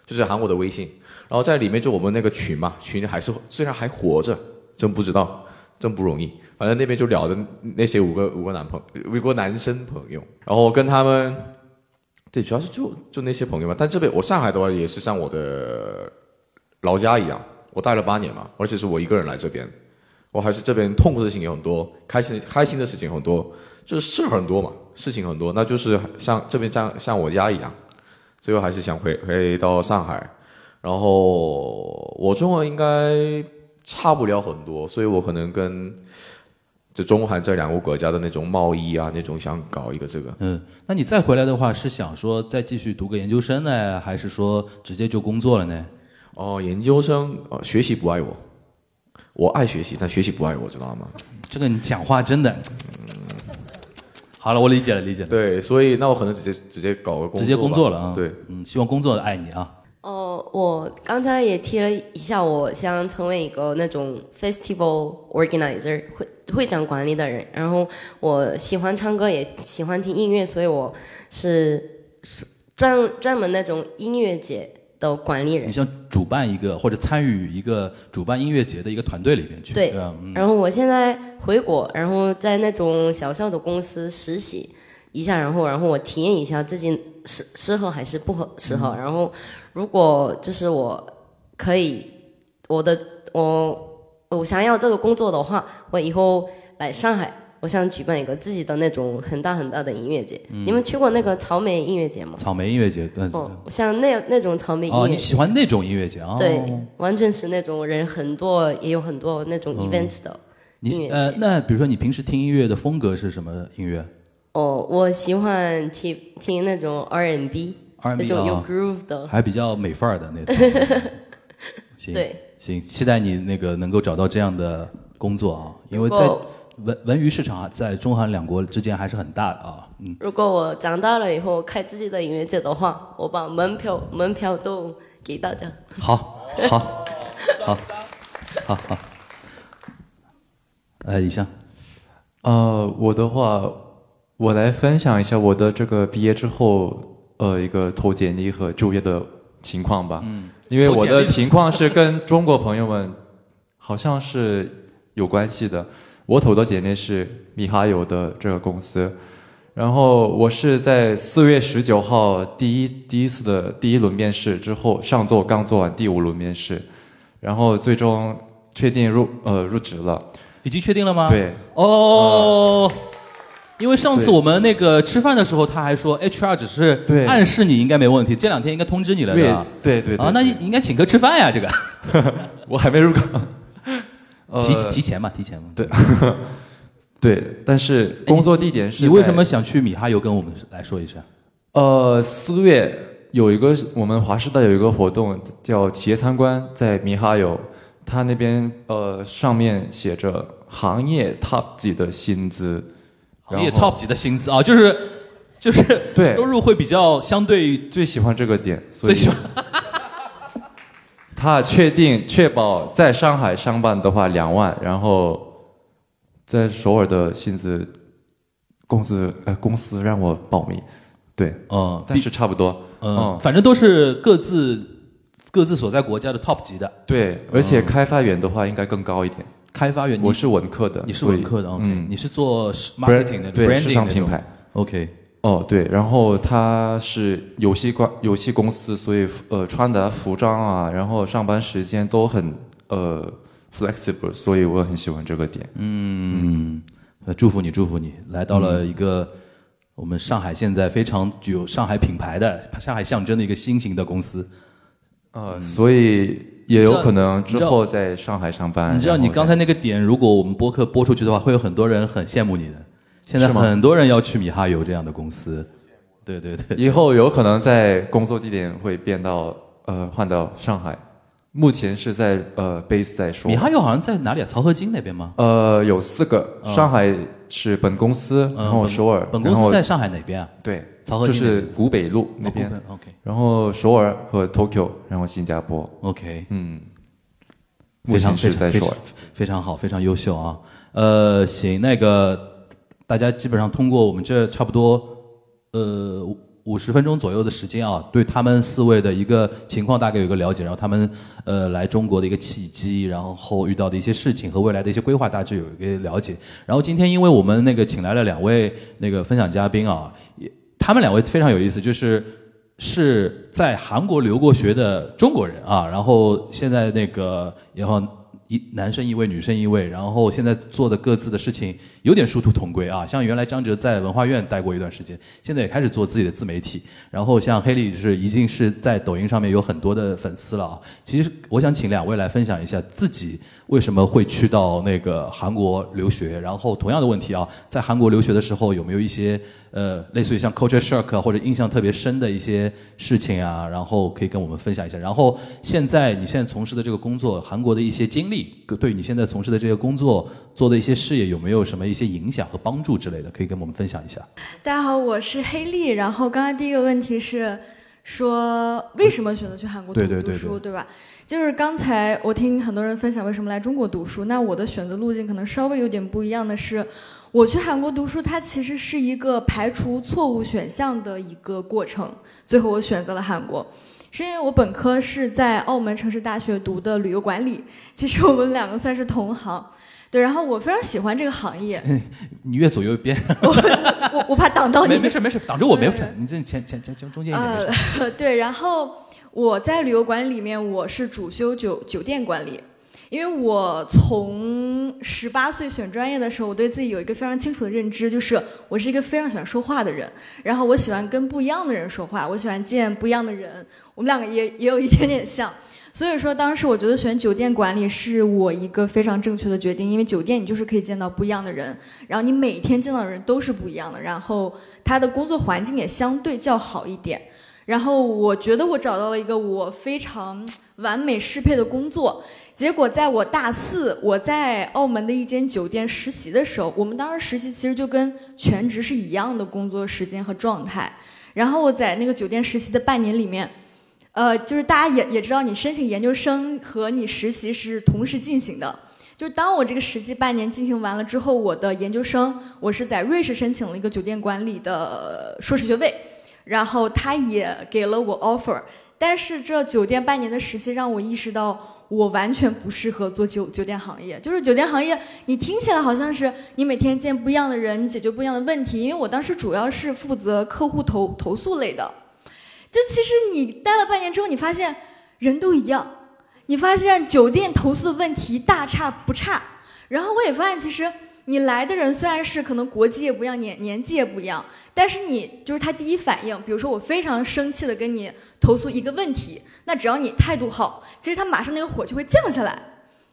就是韩国的微信。然后在里面就我们那个群嘛，群还是虽然还活着，真不知道，真不容易。反正那边就聊着那些五个五个男朋五个男生朋友，然后跟他们，对，主要是就就那些朋友嘛。但这边我上海的话也是像我的老家一样，我待了八年嘛，而且是我一个人来这边，我还是这边痛苦的事情也很多，开心开心的事情很多，就是事很多嘛，事情很多，那就是像这边像像我家一样，最后还是想回回到上海。然后我中文应该差不了很多，所以我可能跟就中韩这两个国家的那种贸易啊，那种想搞一个这个。嗯，那你再回来的话，是想说再继续读个研究生呢，还是说直接就工作了呢？哦，研究生哦，学习不爱我，我爱学习，但学习不爱我，知道吗？这个你讲话真的，好了，我理解了，理解了。对，所以那我可能直接直接搞个工作，直接工作了啊。对，，嗯，希望工作爱你啊。哦，我刚才也提了一下，我想成为一个那种 festival organizer 会会长管理的人。然后我喜欢唱歌，也喜欢听音乐，所以我是专专门那种音乐节的管理人你。想主办一个或者参与一个主办音乐节的一个团队里边去，对然后我现在回国，然后在那种小小的公司实习一下，然后然后我体验一下自己适适合还是不合适合。然后如果就是我可以，我的我我想要这个工作的话，我以后来上海，我想举办一个自己的那种很大很大的音乐节。你们去过那个草莓音乐节吗？草莓音乐节，嗯，哦，像那那种草莓音哦，乐节。你喜欢那种音乐节啊？对，完全是那种人很多，也有很多那种 event 的音乐节。你呃，那比如说你平时听音乐的风格是什么音乐哦，我喜欢听听那种 R&B，有啊，groove 的。还比较美范儿的那种。行，对，行，期待你那个能够找到这样的工作啊，因为在文文娱市场啊，在中韩两国之间还是很大的啊。嗯，如果我长大了以后开自己的音乐节的话，我把门票门票都给大家。好，好，好，好好。呃，李湘，呃，我的话，我来分享一下我的这个毕业之后，呃，一个投简历和就业的情况吧。嗯，因为我的情况是跟中国朋友们好像是有关系的。我投的简历是米哈游的这个公司，然后我是在四月十九号第一第一次的第一轮面试之后，上周刚做完第五轮面试，然后最终确定入呃入职了。已经确定了吗？。对，哦。因为上次我们那个吃饭的时候，他还说 HR 只是暗示你应该没问题，这两天应该通知你了，对吧？对对对啊，那你应该请客吃饭呀，这个 我还没入岗。呃提提前嘛，提前嘛。对 对，但是工作地点是在你为什么想去米哈游？跟我们来说一下。呃四月有一个我们华师大有一个活动叫企业参观，在米哈游，它那边呃上面写着行业 top 级的薪资，然后 top 级的薪资啊，就是就是对收入会比较相对最喜欢这个点，所以最喜欢 他确定确保在上海上班的话两万，然后在首尔的薪资工资呃公司让我保密，对，嗯，但是差不多，嗯，反正都是各自各自所在国家的 top 级的对，而且开发员的话应该更高一点。开发员。我是文科的，你是文科的，OK，嗯你是做 marketing 的对时尚品牌。，OK，哦，对，然后他是游戏关游戏公司，所以呃穿的服装啊，然后上班时间都很呃 flexible，所以我很喜欢这个点。嗯，呃，祝福你，祝福你，来到了一个我们上海现在非常具有上海品牌的、上海象征的一个新型的公司。呃，所以也有可能之后在上海上班。你知道你刚才那个点，如果我们播客播出去的话，会有很多人很羡慕你的。现在很多人要去米哈游这样的公司。对对对，以后有可能在工作地点会变到呃换到上海，目前是在呃 base 在说。米哈游好像在哪里啊？漕河泾那边吗？呃有四个，嗯上海是本公司，嗯然后首尔，本公然后司在上海哪边啊？对，漕河就是泾那边古北路那边哦，OK 然后首尔和 Tokyo，然后新加坡，OK，嗯，目非常前是在非常首尔。非常好，非常优秀啊。呃，行，那个大家基本上通过我们这差不多呃五十分钟左右的时间啊，对他们四位的一个情况大概有个了解，然后他们呃来中国的一个契机，然后遇到的一些事情和未来的一些规划大致有一个了解。然后今天因为我们那个请来了两位那个分享嘉宾啊，也他们两位非常有意思，就是。是在韩国留过学的中国人啊，然后现在那个然后一男生一位，女生一位，然后现在做的各自的事情有点殊途同归啊。像原来张哲在文化院待过一段时间，现在也开始做自己的自媒体。然后像黑莉是已经是在抖音上面有很多的粉丝了啊。其实我想请两位来分享一下自己为什么会去到那个韩国留学，然后同样的问题啊，在韩国留学的时候有没有一些呃类似于像 culture shock 啊或者印象特别深的一些事情啊，然后可以跟我们分享一下。然后现在你现在从事的这个工作，韩国的一些经历，对你现在从事的这个工作做的一些事业有没有什么一些影响和帮助之类的，可以跟我们分享一下。大家好，我是黑丽。然后刚才第一个问题是说为什么选择去韩国读读书，对吧？就是刚才我听很多人分享为什么来中国读书，那我的选择路径可能稍微有点不一样的是，我去韩国读书，它其实是一个排除错误选项的一个过程，最后我选择了韩国。是因为我本科是在澳门城市大学读的旅游管理，其实我们两个算是同行。对，然后我非常喜欢这个行业。你越走越边，我我怕挡到你。没没事没事，挡着我没事。你这前前前前中间一点没事。对，然后我在旅游管理里面，我是主修酒酒店管理。因为我从十八岁选专业的时候，我对自己有一个非常清楚的认知，就是我是一个非常喜欢说话的人，然后我喜欢跟不一样的人说话，我喜欢见不一样的人。我们两个也也有一点点像，所以说当时我觉得选酒店管理是我一个非常正确的决定，因为酒店你就是可以见到不一样的人，然后你每天见到的人都是不一样的，然后他的工作环境也相对较好一点。然后我觉得我找到了一个我非常完美适配的工作。结果在我大四，我在澳门的一间酒店实习的时候，我们当时实习其实就跟全职是一样的工作时间和状态。然后我在那个酒店实习的半年里面，呃，就是大家也也知道，你申请研究生和你实习是同时进行的。就是当我这个实习半年进行完了之后，我的研究生我是在瑞士申请了一个酒店管理的硕士学位，然后他也给了我 offer。但是这酒店半年的实习让我意识到。我完全不适合做酒酒店行业，就是酒店行业，你听起来好像是你每天见不一样的人，你解决不一样的问题。因为我当时主要是负责客户投投诉类的，就其实你待了半年之后，你发现人都一样，你发现酒店投诉的问题大差不差。然后我也发现，其实你来的人虽然是可能国籍也不一样，年年纪也不一样，但是你就是他第一反应，比如说我非常生气的跟你投诉一个问题。那只要你态度好，其实他马上那个火就会降下来。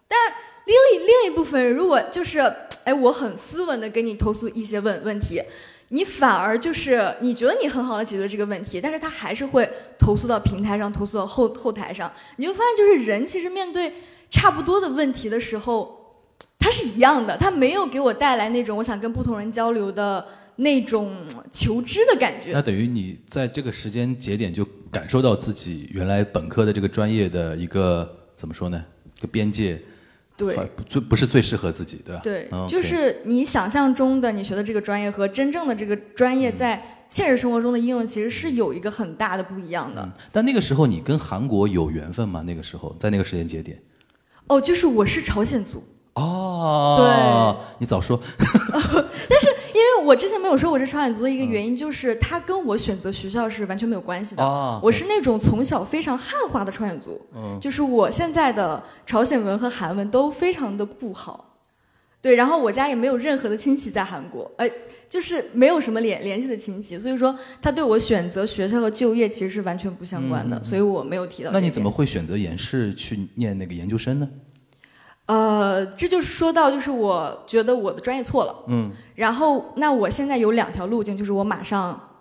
但另一另一部分人，如果就是哎，我很斯文的跟你投诉一些问问题，你反而就是你觉得你很好的解决这个问题，但是他还是会投诉到平台上，投诉到后后台上。你就发现，就是人其实面对差不多的问题的时候，他是一样的，他没有给我带来那种我想跟不同人交流的。那种求知的感觉，那等于你在这个时间节点就感受到自己原来本科的这个专业的一个怎么说呢？一个边界，对，最不是最适合自己，对吧？对，就是你想象中的你学的这个专业和真正的这个专业在现实生活中的应用，其实是有一个很大的不一样的。但那个时候你跟韩国有缘分吗？那个时候在那个时间节点？哦，就是我是朝鲜族。哦，对，你早说。但是我之前没有说我是朝鲜族的一个原因，就是他跟我选择学校是完全没有关系的。我是那种从小非常汉化的朝鲜族，就是我现在的朝鲜文和韩文都非常的不好。对，然后我家也没有任何的亲戚在韩国，哎，就是没有什么联联系的亲戚，所以说他对我选择学校和就业其实是完全不相关的，所以我没有提到。那你怎么会选择延世去念那个研究生呢？呃，这就是说到，就是我觉得我的专业错了。嗯。然后，那我现在有两条路径，就是我马上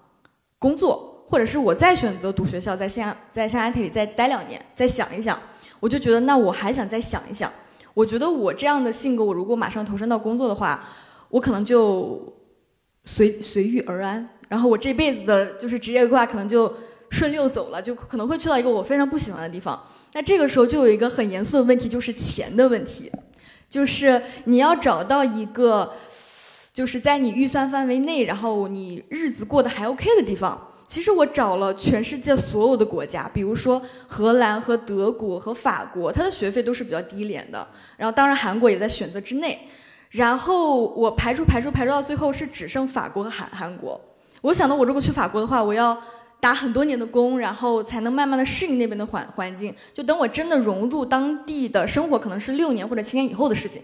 工作，或者是我再选择读学校，在象在象牙塔里再待两年，再想一想。我就觉得，那我还想再想一想。我觉得我这样的性格，我如果马上投身到工作的话，我可能就随随遇而安。然后我这辈子的就是职业规划可能就顺溜走了，就可能会去到一个我非常不喜欢的地方。那这个时候就有一个很严肃的问题，就是钱的问题，就是你要找到一个，就是在你预算范围内，然后你日子过得还 OK 的地方。其实我找了全世界所有的国家，比如说荷兰和德国和法国，它的学费都是比较低廉的。然后当然韩国也在选择之内。然后我排除排除排除到最后是只剩法国和韩韩国。我想到我如果去法国的话，我要。打很多年的工，然后才能慢慢的适应那边的环环境。就等我真的融入当地的生活，可能是六年或者七年以后的事情。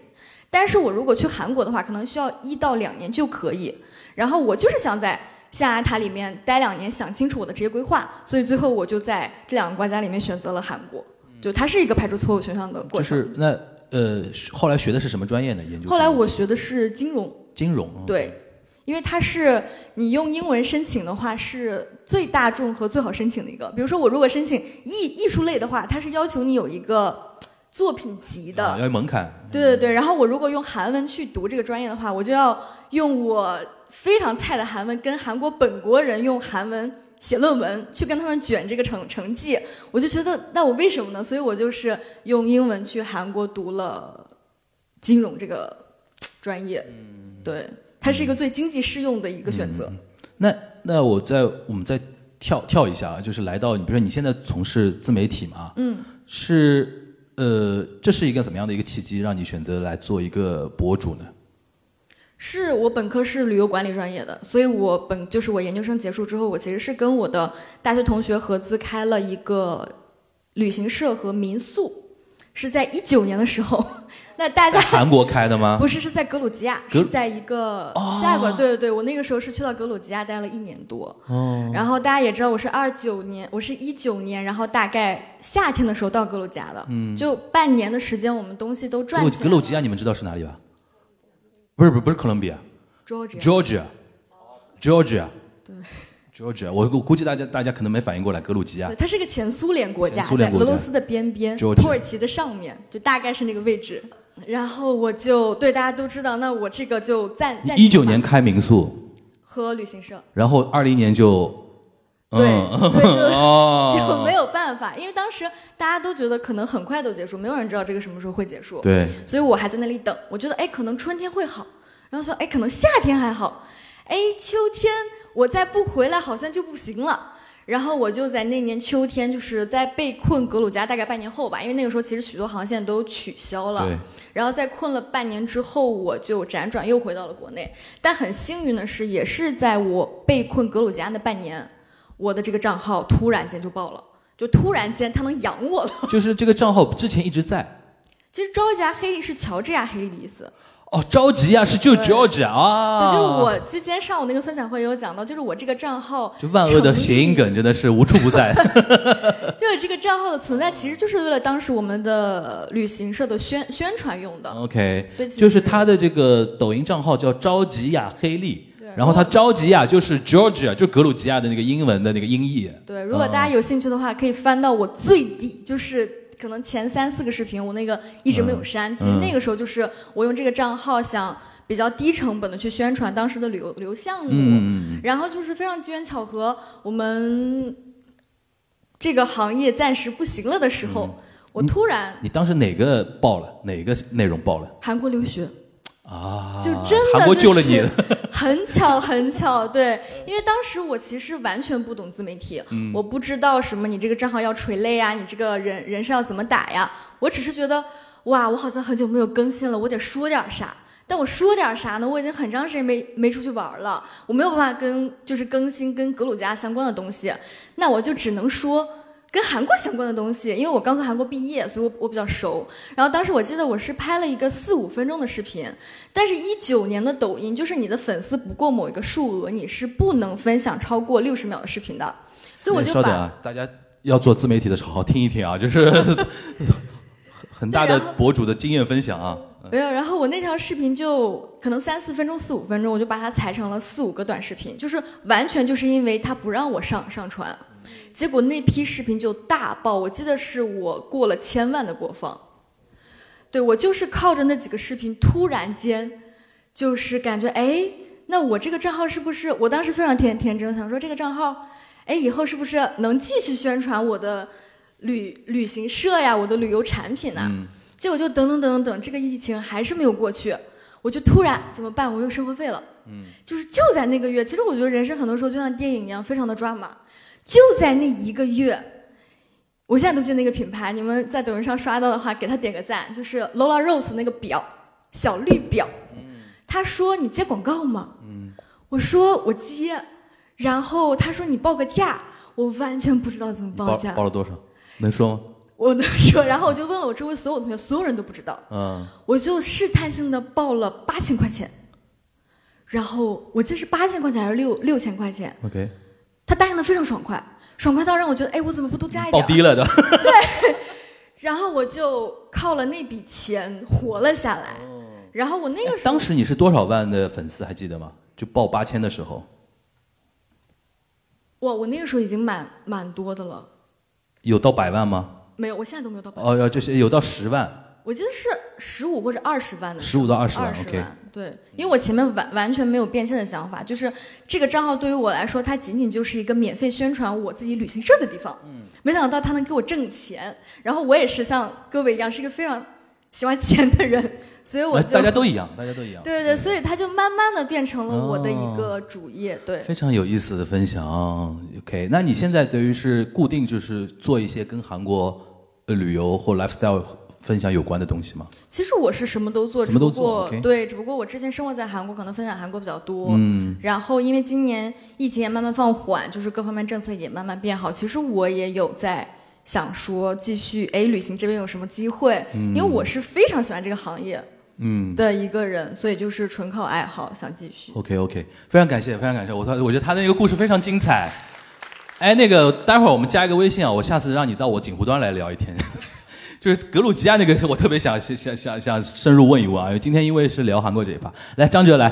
但是我如果去韩国的话，可能需要一到两年就可以。然后我就是想在象牙塔里面待两年，想清楚我的职业规划。所以最后我就在这两个国家里面选择了韩国。就它是一个排除错误选项的过程。就是那呃，后来学的是什么专业呢？研究。后来我学的是金融。金融。对。因为它是你用英文申请的话，是最大众和最好申请的一个。比如说，我如果申请艺艺术类的话，它是要求你有一个作品集的，要有门槛。对对对。然后我如果用韩文去读这个专业的话，我就要用我非常菜的韩文跟韩国本国人用韩文写论文，去跟他们卷这个成成绩。我就觉得，那我为什么呢？所以我就是用英文去韩国读了金融这个专业。嗯，对。它是一个最经济适用的一个选择。那那我在我们再跳跳一下啊，就是来到你，比如说你现在从事自媒体嘛，嗯，是呃，这是一个怎么样的一个契机，让你选择来做一个博主呢？是我本科是旅游管理专业的，所以我本就是我研究生结束之后，我其实是跟我的大学同学合资开了一个旅行社和民宿，是在一九年的时候。那大家在韩国开的吗？不是，是在格鲁吉亚，是在一个下一个，对对对，我那个时候是去到格鲁吉亚待了一年多。哦，然后大家也知道我是二九年，我是一九年，然后大概夏天的时候到格鲁吉亚的，嗯，就半年的时间，我们东西都赚了。格鲁吉亚，你们知道是哪里吧？不是不是不是哥伦比亚 Georgia，，Georgia，Georgia，对，Georgia，我我估计大家大家可能没反应过来，格鲁吉亚。对，它是个前苏联国家，在俄罗斯的边边，Georgia。土耳其的上面，就大概是那个位置。然后我就对大家都知道，那我这个就暂暂一九年开民宿，和旅行社，然后二零年就，对嗯对就 哦，就没有办法，因为当时大家都觉得可能很快都结束，没有人知道这个什么时候会结束。对，所以我还在那里等，我觉得哎，可能春天会好，然后说哎，可能夏天还好，哎，秋天我再不回来好像就不行了。然后我就在那年秋天，就是在被困格鲁吉亚大概半年后吧，因为那个时候其实许多航线都取消了。对，然后在困了半年之后，我就辗转又回到了国内。但很幸运的是，也是在我被困格鲁吉亚那半年，我的这个账号突然间就爆了，就突然间它能养我了。就是这个账号之前一直在。其实招吉亚黑利是乔治亚黑利的意思。哦，着急啊，是就 Georgia 啊，对，就是我之前上午那个分享会有讲到，就是我这个账号就万恶的谐音梗真的是无处不在。就是这个账号的存在，其实就是为了当时我们的旅行社的宣宣传用的。OK，对就是他的这个抖音账号叫着急呀黑利，然后他着急呀就是 Georgia，就格鲁吉亚的那个英文的那个音译。对，如果大家有兴趣的话，可以翻到我最底，就是可能前三四个视频，我那个一直没有删。其实那个时候就是我用这个账号想比较低成本的去宣传当时的旅游旅游项目，嗯，然后就是非常机缘巧合，我们这个行业暂时不行了的时候，我突然你当时哪个爆了？哪个内容爆了？韩国留学。啊，就真的韩国救了你就是很巧很巧，对，因为当时我其实完全不懂自媒体，嗯我不知道什么你这个账号要垂泪呀，你这个人人是要怎么打呀，我只是觉得哇，我好像很久没有更新了，我得说点啥。但我说点啥呢？我已经很长时间没没出去玩了，我没有办法跟就是更新跟格鲁吉亚相关的东西，那我就只能说跟韩国相关的东西，因为我刚从韩国毕业，所以我我比较熟。然后当时我记得我是拍了一个四五分钟的视频，但是一九年的抖音就是你的粉丝不过某一个数额，你是不能分享超过六十秒的视频的，所以我就把稍等啊，大家要做自媒体的时候好好听一听啊，就是 很大的博主的经验分享啊。没有，然后我那条视频就可能三四分钟、四五分钟，我就把它裁成了四五个短视频，就是完全就是因为它不让我上上传，结果那批视频就大爆，我记得是我过了千万的播放。对我就是靠着那几个视频，突然间就是感觉哎，那我这个账号是不是？我当时非常天天真，想说这个账号，哎，以后是不是能继续宣传我的旅 旅行社呀，我的旅游产品呐、嗯结果就等等等等等，这个疫情还是没有过去，我就突然怎么办？我没有生活费了。嗯，就是就在那个月，其实我觉得人生很多时候就像电影一样，非常的抓马。就在那一个月，我现在都记得那个品牌，你们在抖音上刷到的话，给他点个赞，就是 Lola Rose 那个表，小绿表。他说你接广告吗？嗯，我说我接，然后他说你报个价，我完全不知道怎么报报价。报了多少？能说吗？我能说，然后我就问了我周围所有同学，所有人都不知道。嗯，我就试探性的报了八千块钱，然后我记得是八千块钱还是六六千块钱，OK，他答应的非常爽快，爽快到让我觉得，哎，我怎么不多加一点？报低。了的。然后我就靠了那笔钱活了下来。然后我那个时候，当时你是多少万的粉丝还记得吗？就报八千的时候，哇，我那个时候已经蛮蛮多的了，有到百万吗？没有，我现在都没有到百万。哦，要就是有到十万。我记得是十五或者二十万的十五，到二十万 OK 对，因为我前面完完全没有变现的想法，就是这个账号对于我来说，它仅仅就是一个免费宣传我自己旅行社的地方。嗯，没想到它能给我挣钱，然后我也是像各位一样，是一个非常喜欢钱的人，所以我就大家都一样，大家都一样。对对对，所以它就慢慢的变成了我的一个主业。对，非常有意思的分享。OK，那你现在等于是固定就是做一些跟韩国呃旅游或 lifestyle 分享有关的东西吗？其实我是什么都做，什么都做只不过对，只不过我之前生活在韩国，可能分享韩国比较多。嗯，然后因为今年疫情也慢慢放缓，就是各方面政策也慢慢变好，其实我也有在想说继续哎旅行这边有什么机会，因为我是非常喜欢这个行业嗯的一个人，所以就是纯靠爱好想继续。，OK OK，非常感谢，非常感谢。我他我觉得他那个故事非常精彩。哎，那个待会儿我们加一个微信啊，我下次让你到我锦湖端来聊一天。就是格鲁吉亚那个，是我特别想想想想深入问一问啊。因为今天因为是聊韩国这一趴，来张哲来，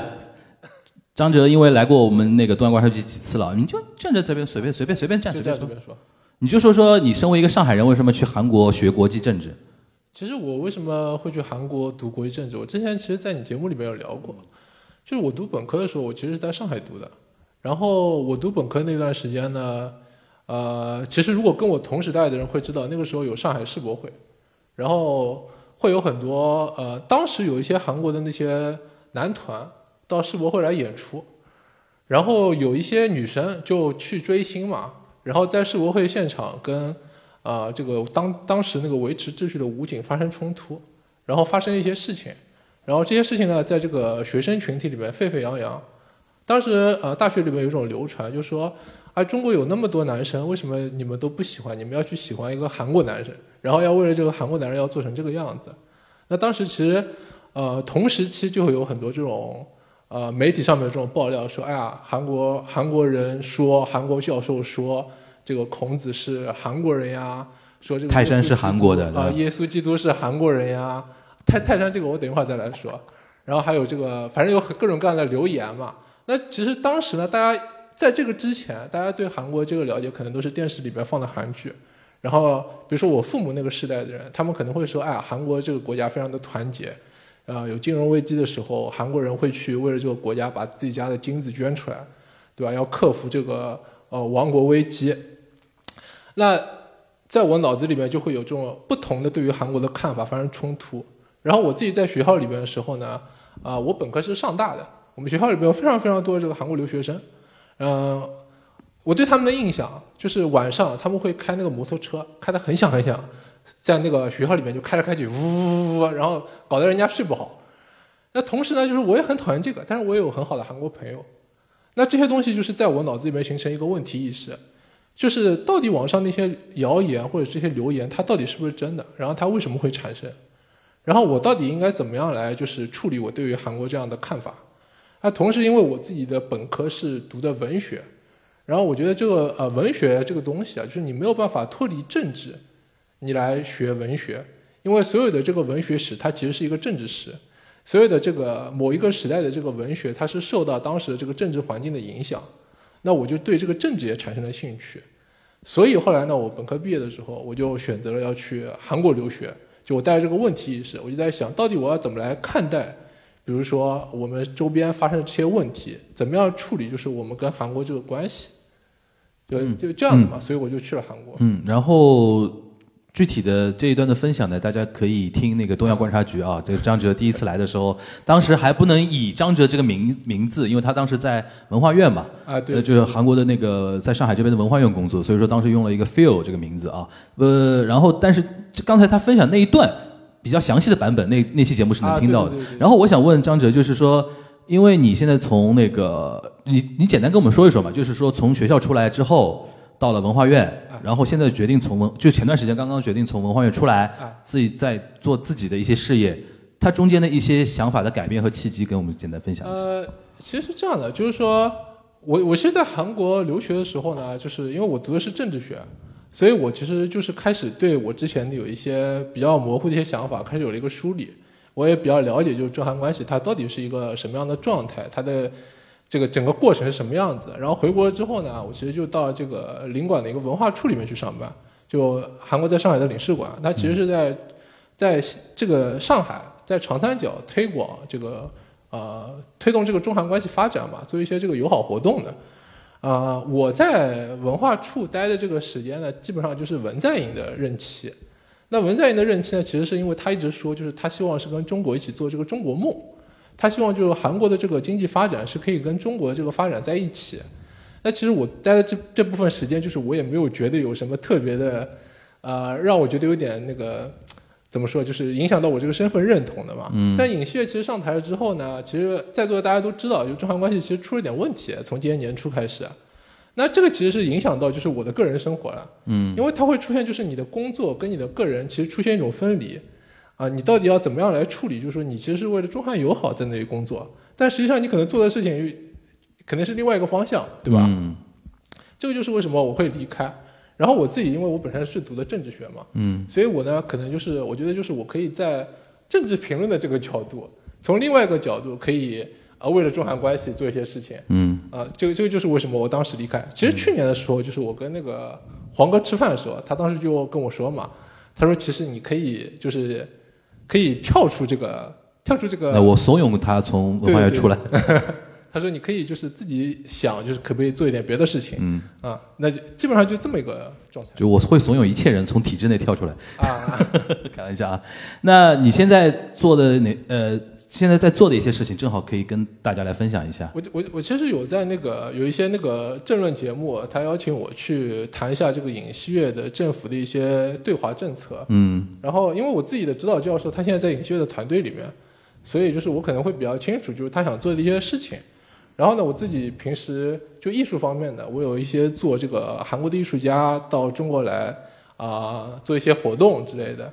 张哲因为来过我们那个东亚观察局几次了，你就站在这边随便随便随便站随便说。你就说说你身为一个上海人，为什么去韩国学国际政治？其实我为什么会去韩国读国际政治？我之前其实，在你节目里面有聊过，就是我读本科的时候，我其实是在上海读的。然后我读本科那段时间呢，呃，其实如果跟我同时代的人会知道，那个时候有上海世博会，然后会有很多呃，当时有一些韩国的那些男团到世博会来演出，然后有一些女生就去追星嘛，然后在世博会现场跟啊、这个当当时那个维持秩序的武警发生冲突，然后发生一些事情，然后这些事情呢，在这个学生群体里面沸沸扬扬。当时呃，大学里面有一种流传，就是说啊，中国有那么多男生，为什么你们都不喜欢？你们要去喜欢一个韩国男生，然后要为了这个韩国男人要做成这个样子。那当时其实呃，同时期就会有很多这种呃媒体上面的这种爆料说，哎呀，韩国韩国人说，韩国教授说。这个孔子是韩国人呀，说这个泰山是韩国的啊、耶稣基督是韩国人呀。泰泰山这个我等一会儿再来说。然后还有这个，反正有各种各样的留言嘛。那其实当时呢，大家在这个之前，大家对韩国这个了解可能都是电视里面放的韩剧。然后比如说我父母那个时代的人，他们可能会说，哎，韩国这个国家非常的团结。呃，有金融危机的时候，韩国人会去为了这个国家把自己家的金子捐出来，对吧？要克服这个呃亡国危机。那在我脑子里面就会有这种不同的对于韩国的看法发生冲突。然后我自己在学校里边的时候呢，啊、我本科是上大的，我们学校里边有非常非常多的这个韩国留学生，嗯、我对他们的印象就是晚上他们会开那个摩托车，开得很响很响，在那个学校里面就开来开去，呜呜呜，然后搞得人家睡不好。那同时呢，就是我也很讨厌这个，但是我也有很好的韩国朋友。那这些东西就是在我脑子里面形成一个问题意识，就是到底网上那些谣言或者这些留言，它到底是不是真的？然后它为什么会产生？然后我到底应该怎么样来就是处理我对于韩国这样的看法？那同时，因为我自己的本科是读的文学，然后我觉得这个呃文学这个东西啊，就是你没有办法脱离政治，你来学文学，因为所有的这个文学史它其实是一个政治史，所有的这个某一个时代的这个文学，它是受到当时的这个政治环境的影响，那我就对这个政治也产生了兴趣，所以后来呢，我本科毕业的时候，我就选择了要去韩国留学。就我带着这个问题意识，我就在想到底我要怎么来看待，比如说我们周边发生的这些问题，怎么样处理，就是我们跟韩国这个关系，就就这样子嘛，所以我就去了韩国。嗯，然后具体的这一段的分享呢，大家可以听那个东亚观察局啊，这个张哲第一次来的时候，当时还不能以张哲这个名名字，因为他当时在文化院嘛，啊，对呃，，就是韩国的那个在上海这边的文化院工作，所以说当时用了一个 Phil 这个名字啊，呃，然后但是刚才他分享那一段比较详细的版本，那那期节目是能啊听到的。对对对对然后我想问张哲，就是说，因为你现在从那个你你简单跟我们说一说嘛，就是说从学校出来之后。到了文化院，啊然后现在决定从文，就前段时间刚刚决定从文化院出来，啊自己在做自己的一些事业，它中间的一些想法的改变和契机，跟我们简单分享一下。呃，其实是这样的，就是说我我其实，在韩国留学的时候呢，就是因为我读的是政治学，所以我其实就是开始对我之前有一些比较模糊的一些想法开始有了一个梳理。我也比较了解，就是中韩关系它到底是一个什么样的状态，它的这个整个过程是什么样子。然后回国之后呢，我其实就到这个领馆的一个文化处里面去上班，就韩国在上海的领事馆，它其实是在在这个上海，在长三角推广这个呃推动这个中韩关系发展嘛，做一些这个友好活动的。啊、我在文化处待的这个时间呢，基本上就是文在寅的任期。那文在寅的任期呢，其实是因为他一直说，就是他希望是跟中国一起做这个中国梦，他希望就是韩国的这个经济发展是可以跟中国的这个发展在一起。那其实我待的这这部分时间，就是我也没有觉得有什么特别的，呃，让我觉得有点那个怎么说，就是影响到我这个身份认同的嘛。嗯但尹锡悦其实上台了之后呢，其实在座的大家都知道，就中韩关系其实出了点问题，从今年年初开始。那这个其实是影响到就是我的个人生活了，嗯因为它会出现就是你的工作跟你的个人其实出现一种分离，啊，你到底要怎么样来处理？就是说你其实是为了中韩友好在那里工作，但实际上你可能做的事情肯定是另外一个方向，对吧？嗯这个就是为什么我会离开。然后我自己因为我本身是读的政治学嘛，嗯所以我呢可能就是我觉得就是我可以在政治评论的这个角度，从另外一个角度可以啊为了中韩关系做一些事情。嗯啊，这个这个就是为什么我当时离开。其实去年的时候，就是我跟那个黄哥吃饭的时候，他当时就跟我说嘛，他说其实你可以就是可以跳出这个跳出这个。那我怂恿他从文化院出来。对对对他说你可以就是自己想，就是可不可以做一点别的事情。嗯啊，那就基本上就这么一个状态。就我会怂恿一切人从体制内跳出来。啊，开玩笑啊。那你现在做的哪呃，现在在做的一些事情，正好可以跟大家来分享一下。我我我其实有在那个有一些那个政论节目，他邀请我去谈一下这个尹锡悦的政府的一些对华政策。嗯然后因为我自己的指导教授他现在在尹锡悦的团队里面，所以就是我可能会比较清楚，就是他想做的一些事情。然后呢，我自己平时就艺术方面的，我有一些做这个韩国的艺术家到中国来啊、做一些活动之类的。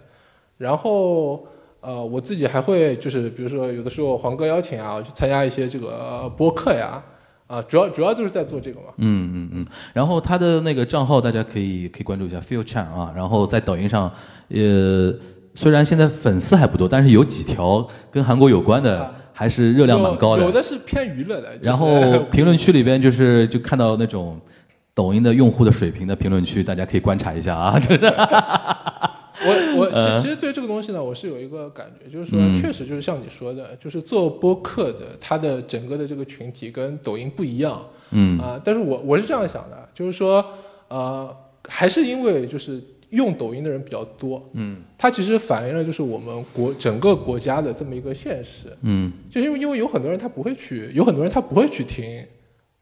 然后呃，我自己还会就是比如说有的时候黄哥邀请啊，我去参加一些这个播客呀，啊、主要主要就是在做这个嘛。嗯嗯嗯。然后他的那个账号大家可以可以关注一下 f e e l Chan 啊。然后在抖音上，呃，虽然现在粉丝还不多，但是有几条跟韩国有关的，还是热量蛮高的有的是偏娱乐的。就是然后 评论区里边就是就看到那种抖音的用户的水平的评论区，大家可以观察一下啊。就是我我呃其其实对这个东西呢，我是有一个感觉，就是说嗯确实就是像你说的，就是做播客的，它的整个的这个群体跟抖音不一样。嗯啊、但是我我是这样想的，就是说呃，还是因为就是用抖音的人比较多，嗯它其实反映了就是我们国整个国家的这么一个现实。嗯就是因为因为有很多人他不会去，有很多人他不会去听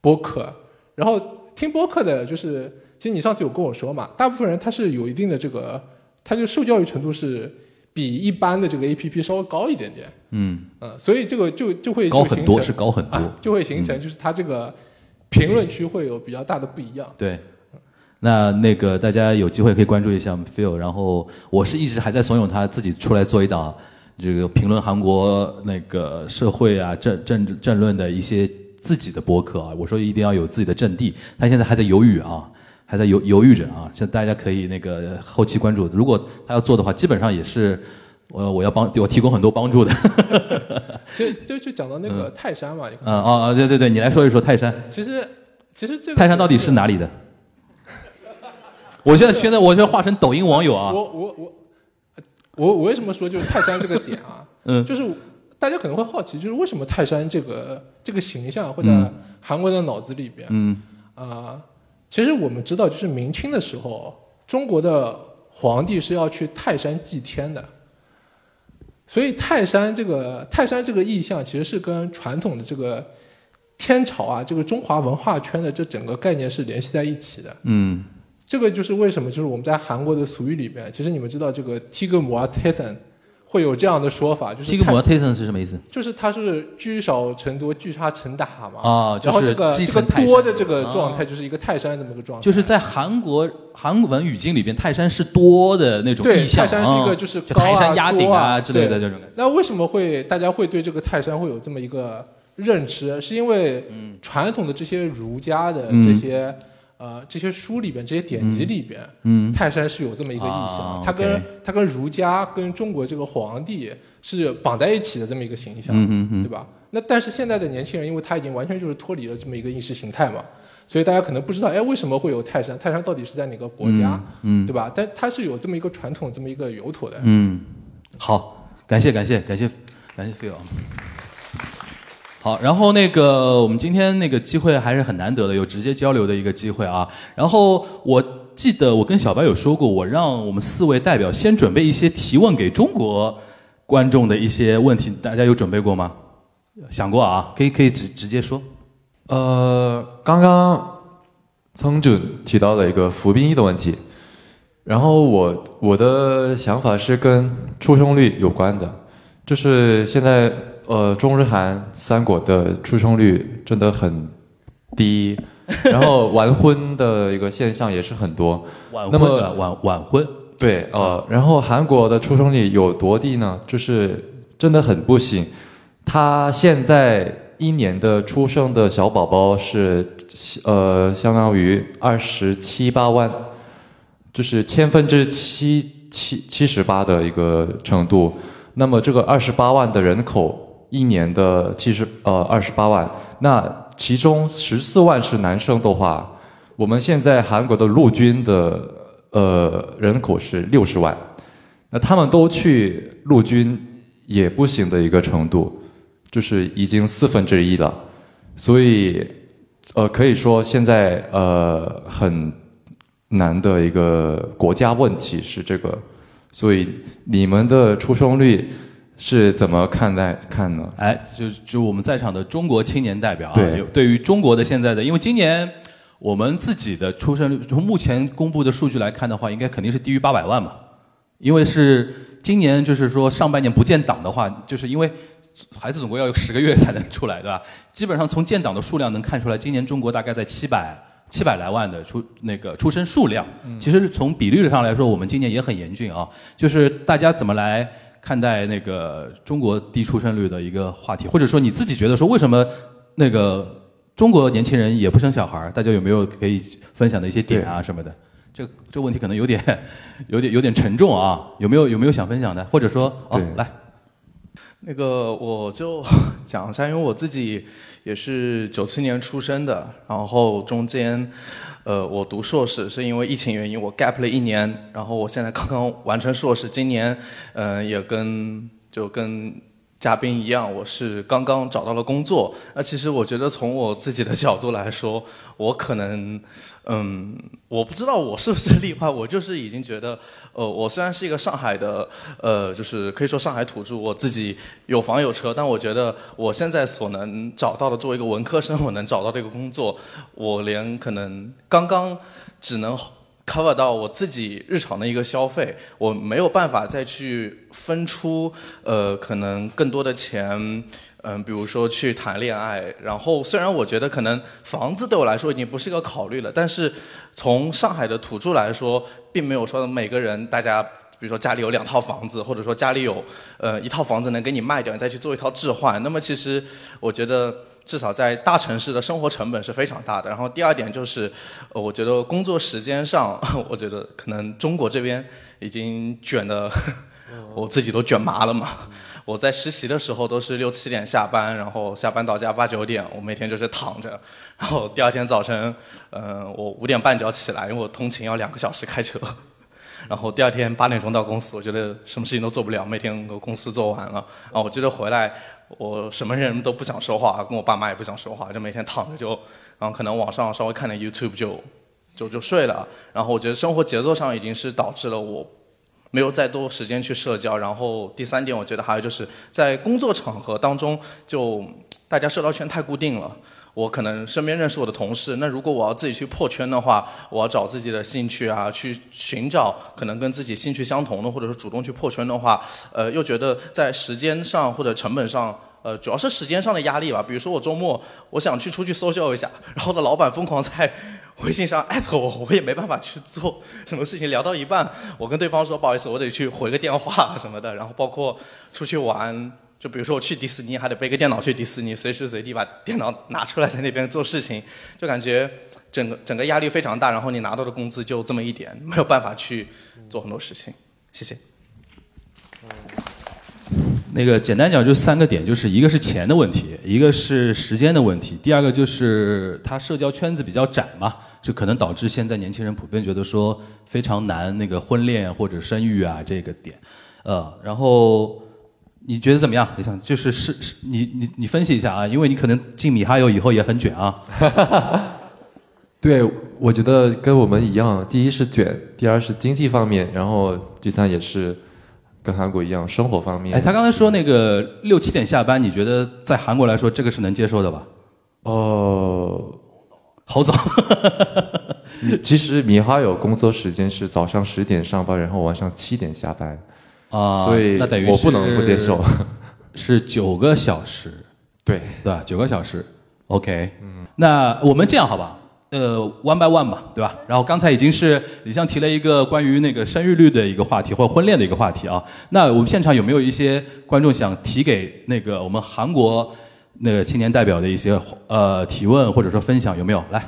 播客，然后听播客的，就是其实你上次有跟我说嘛，大部分人他是有一定的这个，他就受教育程度是比一般的这个 A P P 稍微高一点点，嗯，嗯，所以这个就就会高很多就形成是高很多啊就会形成就是他这个评论区会有比较大的不一样。对。那那个大家有机会可以关注一下 Phil，然后我是一直还在怂恿他自己出来做一档这个评论韩国那个社会啊政政治政论的一些自己的博客啊。我说一定要有自己的阵地，他现在还在犹豫啊，还在犹犹豫着啊。现在大家可以那个后期关注，如果他要做的话，基本上也是我我要帮我提供很多帮助的。其 实就就讲到那个泰山嘛，嗯哦哦对对对，你来说一说泰山。其实其实这个泰山到底是哪里的？我现在现在我现在化成抖音网友啊。我我我我我为什么说就是泰山这个点啊？嗯就是大家可能会好奇，就是为什么泰山这个这个形象会在嗯韩国人的脑子里边？嗯啊、其实我们知道，就是明清的时候，中国的皇帝是要去泰山祭天的。所以泰山这个泰山这个意象，其实是跟传统的这个天朝啊，这个中华文化圈的这整个概念是联系在一起的。嗯这个就是为什么，就是我们在韩国的俗语里边，其实你们知道这个 t i g m u a t e s a n 会有这样的说法，就是这个泰 m o t a t i o n 是什么意思？就是它是聚少成多，聚沙成塔嘛。啊就是然后这个这个多的这个啊状态，就是一个泰山这么个状态。就是在韩国韩文语境里边，泰山是多的那种对，意象泰山是一个啊就是高山压顶多啊之类的这种。那为什么会大家会对这个泰山会有这么一个认知？是因为传统的这些儒家的嗯这些、呃这些书里边这些典籍里边，嗯泰山是有这么一个意象，啊它跟它跟儒家跟中国这个皇帝是绑在一起的这么一个形象，嗯嗯嗯对吧？那但是现在的年轻人，因为他已经完全就是脱离了这么一个意识形态嘛，所以大家可能不知道，哎，为什么会有泰山？泰山到底是在哪个国家？嗯嗯对吧？但它是有这么一个传统，这么一个由头的。嗯，好，感谢感谢感谢感谢。好，然后那个我们今天那个机会还是很难得的，有直接交流的一个机会啊。然后我记得我跟小白有说过，我让我们四位代表先准备一些提问给中国观众的一些问题，大家有准备过吗？想过啊，可以可以直直接说。呃，刚刚曾准提到了一个服兵役的问题，然后我我的想法是跟出生率有关的，就是现在呃中日韩三国的出生率真的很低，然后 晚婚的一个现象也是很多。晚那么晚晚婚，对，呃，然后韩国的出生率有多低呢？就是真的很不行。他现在一年的出生的小宝宝是，呃，相当于二十七八万，就是千分之七七七十八的一个程度。那么这个二十八万的人口，一年的七十呃二十八万，那其中十四万是男生的话，我们现在韩国的陆军的呃人口是六十万，那他们都去陆军也不行的一个程度，就是已经四分之一了，所以呃可以说现在呃很难的一个国家问题是这个，所以你们的出生率是怎么看待看呢？哎，就就我们在场的中国青年代表啊，对有对于中国的现在的，因为今年我们自己的出生率，从目前公布的数据来看的话，应该肯定是低于八百万嘛，因为是今年就是说上半年不建档的话，就是因为孩子总共要有十个月才能出来，对吧？基本上从建档的数量能看出来，今年中国大概在七百七百来万的出那个出生数量。其实从比率上来说，我们今年也很严峻啊。就是大家怎么来看待那个中国低出生率的一个话题，或者说你自己觉得说为什么那个中国年轻人也不生小孩儿？大家有没有可以分享的一些点啊什么的？这这问题可能有点有点有点沉重啊，有没有有没有想分享的？或者说哦来。那个我就讲一下，因为我自己也是九七年出生的，然后中间，呃，我读硕士是因为疫情原因，我 gap 了一年，然后我现在刚刚完成硕士，今年，嗯、也跟就跟嘉宾一样，我是刚刚找到了工作。那其实我觉得从我自己的角度来说，我可能，嗯，我不知道我是不是例外，我就是已经觉得，呃，我虽然是一个上海的，呃，就是可以说上海土著，我自己有房有车，但我觉得我现在所能找到的，作为一个文科生，我能找到的一个工作，我连可能刚刚只能 cover 到我自己日常的一个消费，我没有办法再去分出呃可能更多的钱，嗯、比如说去谈恋爱。然后虽然我觉得可能房子对我来说已经不是一个考虑了，但是从上海的土著来说，并没有说每个人大家。比如说家里有两套房子，或者说家里有呃一套房子能给你卖掉，你再去做一套置换。那么其实我觉得至少在大城市的生活成本是非常大的。然后第二点就是，我觉得工作时间上，我觉得可能中国这边已经卷的，我自己都卷麻了嘛。我在实习的时候都是六七点下班，然后下班到家八九点，我每天就是躺着，然后第二天早晨，嗯、我五点半就要起来，因为我通勤要两个小时开车。然后第二天八点钟到公司，我觉得什么事情都做不了，每天我公司做完了，然后我觉得回来我什么人都不想说话，跟我爸妈也不想说话，就每天躺着就，然后可能网上稍微看点 YouTube 就就就睡了。然后我觉得生活节奏上已经是导致了我没有再多时间去社交。然后第三点，我觉得还有就是在工作场合当中，就大家社交圈太固定了。我可能身边认识我的同事，那如果我要自己去破圈的话，我要找自己的兴趣啊，去寻找可能跟自己兴趣相同的，或者是主动去破圈的话，呃，又觉得在时间上或者成本上，呃，主要是时间上的压力吧。比如说我周末我想去出去社交一下，然后呢，老板疯狂在微信上艾特我，我也没办法去做什么事情。聊到一半，我跟对方说不好意思，我得去回个电话什么的。然后包括出去玩。就比如说我去迪士尼，还得背个电脑去迪士尼，随时随地把电脑拿出来在那边做事情，就感觉整个整个压力非常大，然后你拿到的工资就这么一点，没有办法去做很多事情。谢谢。那个简单讲就三个点，就是一个是钱的问题，一个是时间的问题，第二个就是他社交圈子比较窄嘛，就可能导致现在年轻人普遍觉得说非常难那个婚恋或者生育啊这个点，呃，然后你觉得怎么样？你想就是是是，你你你分析一下啊，因为你可能进米哈游以后也很卷啊。对，我觉得跟我们一样，第一是卷，第二是经济方面，然后第三也是跟韩国一样生活方面。哎，他刚才说那个六七点下班，你觉得在韩国来说这个是能接受的吧？哦，好早。其实米哈有工作时间是早上十点上班，然后晚上七点下班，啊，所以那等于我不能不接受。是 九个小时，对对吧？九个小时，OK。嗯，那我们这样好吧？呃，one by one 吧，对吧？然后刚才已经是李湘提了一个关于那个生育率的一个话题，或者婚恋的一个话题啊。那我们现场有没有一些观众想提给那个我们韩国那个青年代表的一些呃提问或者说分享？有没有？来。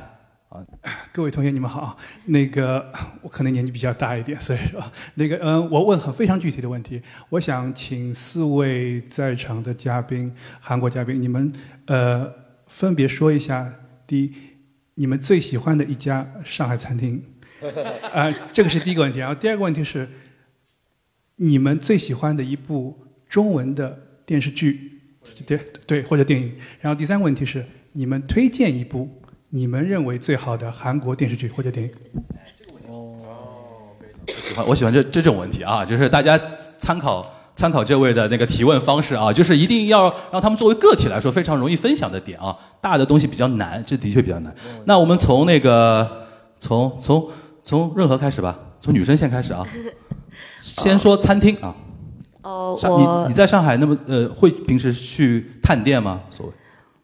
各位同学，你们好。那个我可能年纪比较大一点，所以说那个嗯，我问很非常具体的问题。我想请四位在场的嘉宾，韩国嘉宾，你们呃分别说一下，第一，你们最喜欢的一家上海餐厅，啊，这个是第一个问题。然后第二个问题是，你们最喜欢的一部中文的电视剧，对对或者电影。然后第三个问题是，你们推荐一部。你们认为最好的韩国电视剧或者电影？哦，我喜欢我喜欢这这种问题啊，就是大家参考参考这位的那个提问方式啊，就是一定要让他们作为个体来说非常容易分享的点啊，大的东西比较难，这的确比较难。那我们从那个从从从任何开始吧，从女生先开始啊，先说餐厅啊。哦，我你你在上海那么呃会平时去探店吗？所谓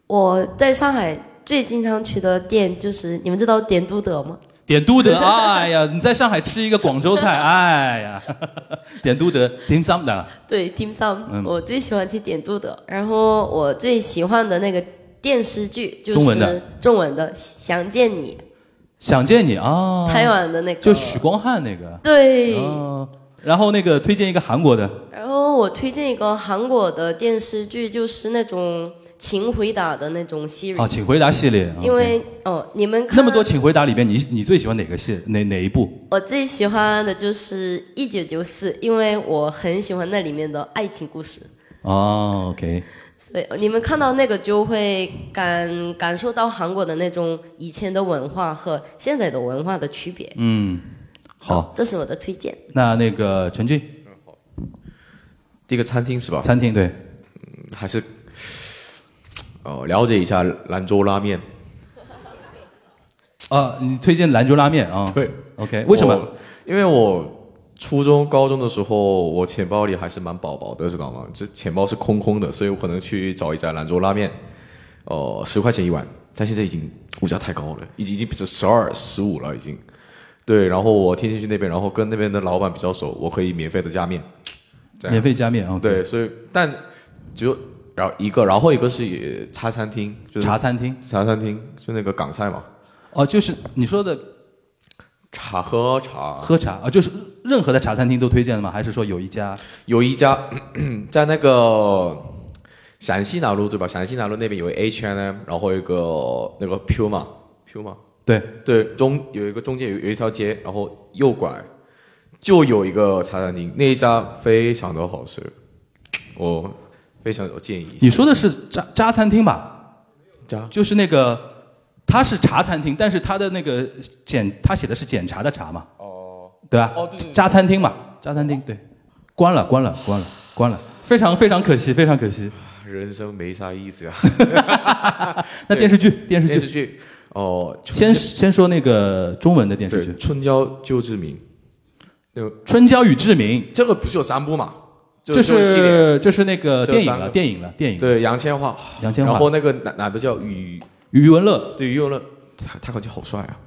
我在上海。最经常去的店就是你们知道点都德吗？点都德，哎呀，你在上海吃一个广州菜，哎呀，点都德，dim sum 的。对，dim sum，我最喜欢吃点都德。然后我最喜欢的那个电视剧就是中文的，中文的《想见你》。想见你啊！台湾的那个，就许光汉那个。对。然后那个推荐一个韩国的。然后我推荐一个韩国的电视剧，就是那种。请回答的那种系列啊，请回答系列。因为哦，你们那么多请回答里边，你你最喜欢哪个系哪哪一部？我最喜欢的就是一九九四，因为我很喜欢那里面的爱情故事。哦，OK。所以你们看到那个就会感感受到韩国的那种以前的文化和现在的文化的区别。嗯，好，这是我的推荐。那那个陈俊，第一个餐厅是吧？餐厅对，嗯，还是。哦，了解一下兰州拉面。啊，你推荐兰州拉面啊？对，OK，为什么？因为我初中、高中的时候，我钱包里还是蛮饱饱的，知道吗？这钱包是空空的，所以我可能去找一家兰州拉面，哦，十块钱一碗，但现在已经物价太高了，已经已经比这十二、十五了，已经。对，然后我天天去那边，然后跟那边的老板比较熟，我可以免费的加面。免费加面啊？对，所以但只有。然后一个，然后一个是茶餐厅，就是茶餐厅，茶餐厅就那个港菜嘛。哦，就是你说的茶喝茶喝茶啊，就是任何的茶餐厅都推荐的吗？还是说有一家？有一家 在那个陕西南路对吧？陕西南路那边有 H&M，然后一个那个 Puma，Puma，对对，中有一个中间有有一条街，然后右拐就有一个茶餐厅，那一家非常的好吃，我。非常有建议。你说的是渣渣餐厅吧？渣就是那个，它是茶餐厅，但是它的那个检，它写的是检查的查嘛？哦，对吧？哦，对对。渣餐厅嘛，渣餐厅对，关了，关了，关了，关了，非常非常可惜，非常可惜。人生没啥意思呀。那电视剧，电视剧，电视剧，哦，先先说那个中文的电视剧，《春娇救志明》。那个《春娇与志明》，这个不是有三部嘛？这是这是那个电影了，电影了，电影。对，杨千嬅，杨千嬅。然后那个男男的叫余余文乐，对余文乐，他他感觉好帅啊。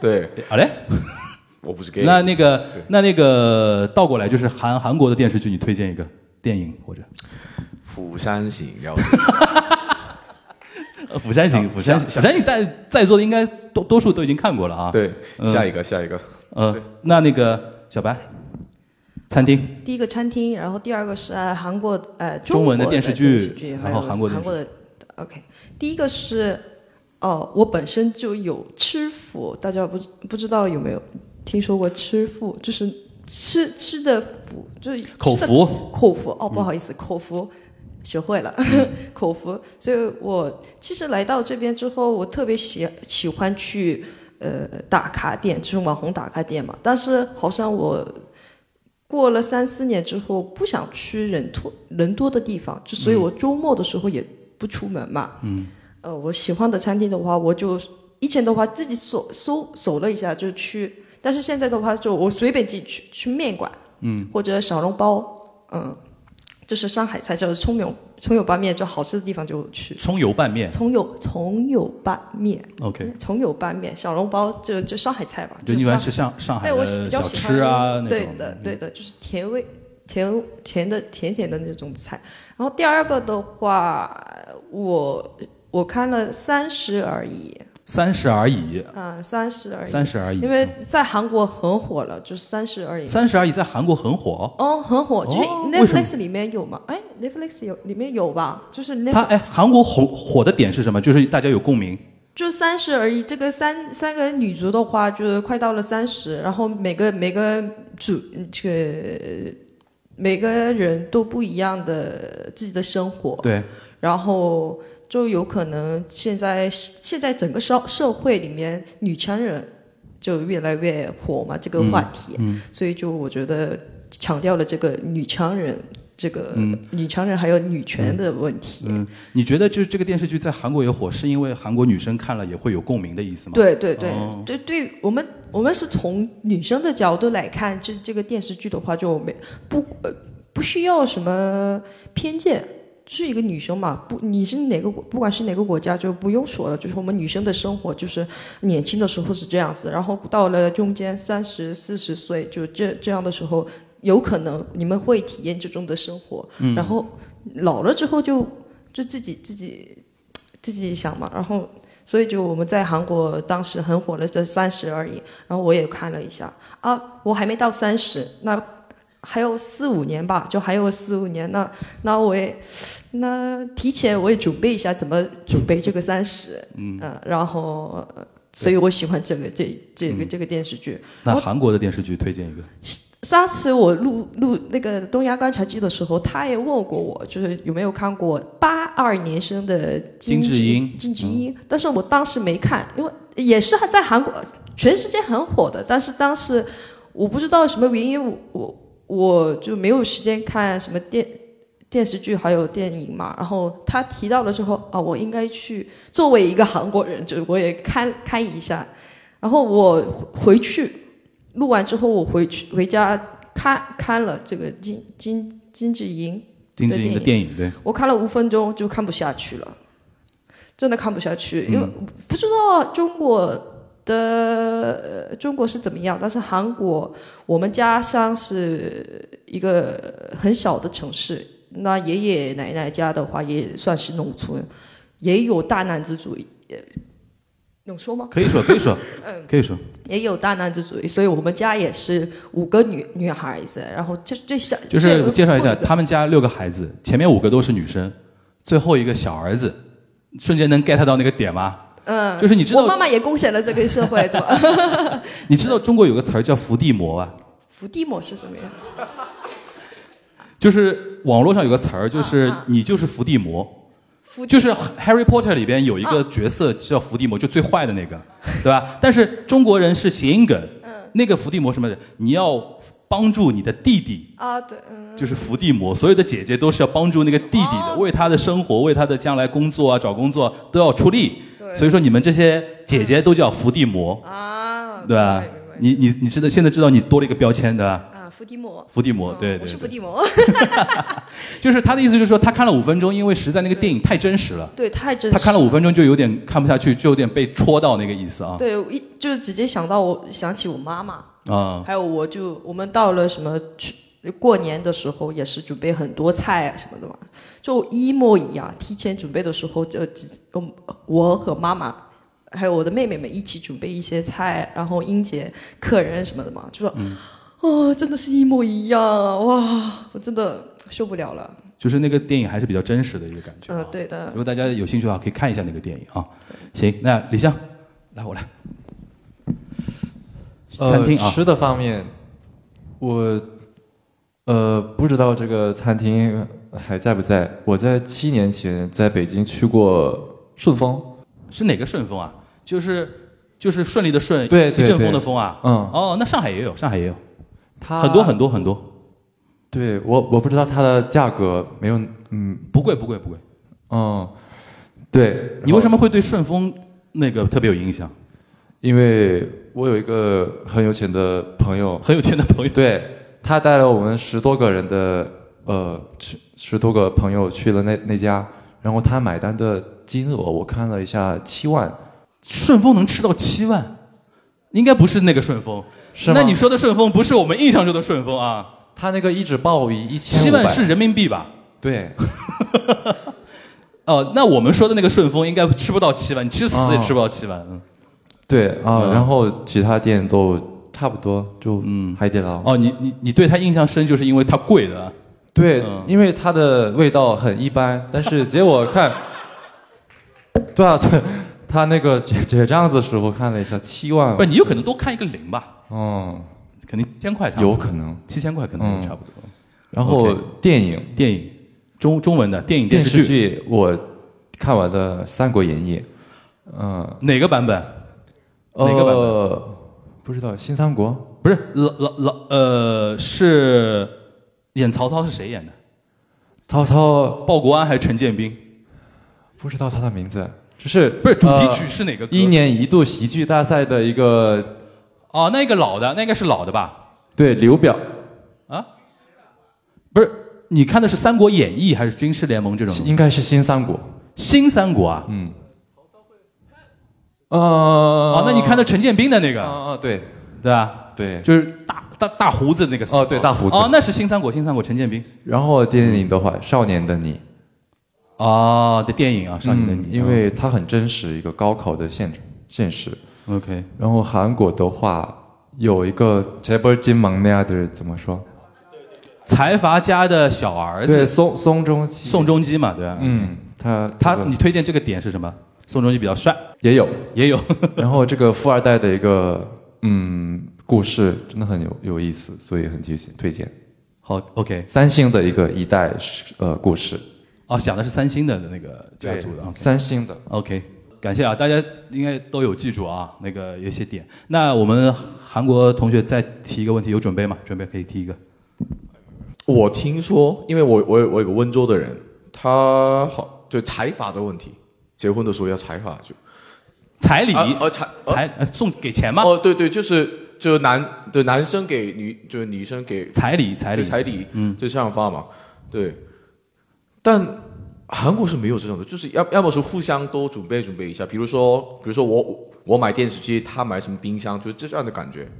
对，好嘞，我不是 gay。那那个那那个倒过来就是韩韩国的电视剧，你推荐一个电影或者《釜山行》要。呃，《釜山行》，《釜山行》，《釜山行》在在座的应该多多数都已经看过了啊。对，下一个，下一个。嗯，那那个小白。餐厅，第一个餐厅，然后第二个是呃韩国呃中文的电视剧，然后韩国韩国的，OK，第一个是哦，我本身就有吃腐，大家不不知道有没有听说过吃腐，就是吃吃的腐，就是口服，口服哦，不好意思，口服学会了 口服，所以我其实来到这边之后，我特别喜喜欢去呃打卡店，就是网红打卡店嘛。但是好像我过了三四年之后，不想去人多人多的地方，就所以我周末的时候也不出门嘛。嗯。呃，我喜欢的餐厅的话，我就以前的话自己搜搜搜了一下就去，但是现在的话就我随便进去去面馆嗯。或者小笼包，嗯，就是上海菜叫葱油葱油拌面，就好吃的地方就去。葱油拌面葱油葱油拌面，，OK，葱油拌面，小笼包就就上海菜吧。就你喜欢吃上上上海的小吃啊那对种。的对的，就是甜味甜甜的甜甜的那种菜。然后第二个的话，我我看了《三十而已》。三十而已，嗯，三十而已。三十而已因为在韩国很火了，就是三十而已。三十而已在韩国很火。哦，很火，就是 Netflix 里面有吗？哎，Netflix 有里面有吧？就是那它哎，韩国火火的点是什么？就是大家有共鸣。就三十而已。这个三三个女主的话，就是快到了三十，然后每个每个主这个每个人都不一样的自己的生活。对，然后就有可能现在现在整个社社会里面，女强人就越来越火嘛，这个话题，嗯所以就我觉得强调了这个女强人。这个嗯。女强人还有女权的问题，嗯，你觉得就是这个电视剧在韩国也火，是因为韩国女生看了也会有共鸣的意思吗？对对对、哦。对对，我们我们是从女生的角度来看这这个电视剧的话，就没不呃不需要什么偏见，是一个女生嘛，不你是哪个国不管是哪个国家就不用说了，就是我们女生的生活就是年轻的时候是这样子，然后到了中间三十四十岁就这这样的时候，有可能你们会体验这种的生活，嗯然后老了之后就就自己自己自己想嘛，然后。所以就我们在韩国当时很火的这三十而已，然后我也看了一下啊，我还没到三十，那还有四五年吧，就还有四五年，那那我也那提前我也准备一下怎么准备这个三十，嗯呃，然后呃所以我喜欢这个这这个这个电视剧。那韩国的电视剧推荐一个。上次我录录那个《东亚观察记》的时候，他也问过我，就是有没有看过八二年生的金智英金智英，但是我当时没看，因为也是在韩国全世界很火的，但是当时我不知道什么原因，我我我就没有时间看什么电电视剧还有电影嘛。然后他提到的时候啊，我应该去作为一个韩国人，就我也看看一下。然后我回去录完之后，我回去回家看看了这个金金金智英金智英的电影。对，我看了五分钟就看不下去了，真的看不下去，因为嗯。不知道中国的、呃中国是怎么样，但是韩国我们家乡是一个很小的城市，那爷爷奶奶家的话也算是农村，也有大男子主义，呃能说吗？可以说 可以说嗯，可以说。也有大男子主义，所以我们家也是五个女女孩子，然后这这小就是这介绍一下，他们家六个孩子，前面五个都是女生，最后一个小儿子，瞬间能 get 到那个点吗？嗯，就是你知道我妈妈也贡献了这个社会，怎么？你知道中国有个词儿叫伏地魔啊，伏地魔是什么呀？就是网络上有个词儿，就是嗯你就是伏地魔。就是 Harry Potter 里边有一个角色叫伏地魔，就最坏的那个，对吧？但是中国人是谐音梗，嗯。那个伏地魔什么？的，你要帮助你的弟弟，啊，对，嗯，就是伏地魔，所有的姐姐都是要帮助那个弟弟的，为他的生活、为他的将来工作啊、找工作都要出力。对。所以说你们这些姐姐都叫伏地魔，啊，对吧？你你你知道现在知道你多了一个标签的啊，伏地魔，伏地魔，对我是伏地魔，就是他的意思就是说他看了五分钟，因为实在那个电影太真实了，对，太真实。他看了五分钟就有点看不下去，就有点被戳到那个意思啊。对，一就直接想到我想起我妈妈，啊，还有我就我们到了什么去过年的时候也是准备很多菜啊什么的嘛，就一模一样。提前准备的时候就嗯我和妈妈还有我的妹妹们一起准备一些菜，然后迎接客人什么的嘛，就说、嗯哦，真的是一模一样啊，哇，我真的受不了了。就是那个电影还是比较真实的一个感觉。嗯、对的如。果大家有兴趣的话，可以看一下那个电影啊。行，那李湘，来我来。餐厅啊呃，吃的方面，我呃不知道这个餐厅还在不在。我在七年前在北京去过顺丰，是哪个顺丰啊？就是就是顺利的顺，对对一阵风的风啊。嗯哦，那上海也有，上海也有，它很多很多很多。对我我不知道它的价格没有，嗯，不贵不贵不贵。嗯，对。你为什么会对顺丰那个特别有印象？因为我有一个很有钱的朋友，很有钱的朋友，对他带了我们十多个人的呃十十多个朋友去了那那家，然后他买单的金额我看了一下七万，顺丰能吃到七万，应该不是那个顺丰，是吗那你说的顺丰不是我们印象中的顺丰啊？他那个一纸报以一千七万是人民币吧？对，哦，那我们说的那个顺丰应该吃不到七万，你吃死也吃不到七万。嗯，对啊，嗯然后其他店都差不多，就嗯海底捞。哦，你你你对它印象深，就是因为它贵的。对，嗯因为它的味道很一般，但是结果看，对啊，对，他那个结结账的时候看了一下，七万，不，你有可能多看一个零吧？哦，肯定七千块差不多有可能。七千块可能嗯。差不多。然后电影，电影，中中文的电影电视视剧，我看完的《三国演义》，嗯，哪个版本？哪个版本？呃，不知道新三国？不是老老老呃，是演曹操是谁演的？曹操。鲍国安还是陈建斌？不知道他的名字，只是不是主题呃曲是哪个歌？一年一度喜剧大赛的一个哦，那个老的，那应该是老的吧？对刘表，啊，不是，你看的是《三国演义》还是《军事联盟》这种？应该是新三国。新三国啊？嗯。呃，哦，那你看的陈建斌的那个？啊啊，对对吧？对，就是大大大胡子那个。哦对大胡子哦，那是新三国，新三国陈建斌。然后电影的话，《少年的你》哦，的电影啊，《少年的你》嗯因为它很真实，一个高考的现现实。OK。然后韩国的话，有一个재벌집막내아들怎么说？财阀家的小儿对，子宋宋仲基。宋仲基嘛，对吧？嗯，他他这个你推荐这个点是什么？宋仲基比较帅，也有也有。然后这个富二代的一个嗯故事真的很有有意思，所以很推荐推荐。好，OK。三星的一个一代呃故事，哦，讲的是三星的那个家族的对 OK 三星的。 OK， 感谢啊，大家应该都有记住啊，那个有一些点。那我们韩国同学再提一个问题，有准备吗？准备可以提一个。我听说，因为我我有我有个温州的人，他好就财阀的问题，结婚的时候要财阀就彩礼，啊哦彩彩呃送给钱吗？哦，对对，就是就男对男生给女就是女生给彩礼，彩礼，彩礼，嗯，就这样发嘛，对。但韩国是没有这种的，就是要要么是互相都准备准备一下，比如说比如说我我买电视机，他买什么冰箱，就是这样的感觉，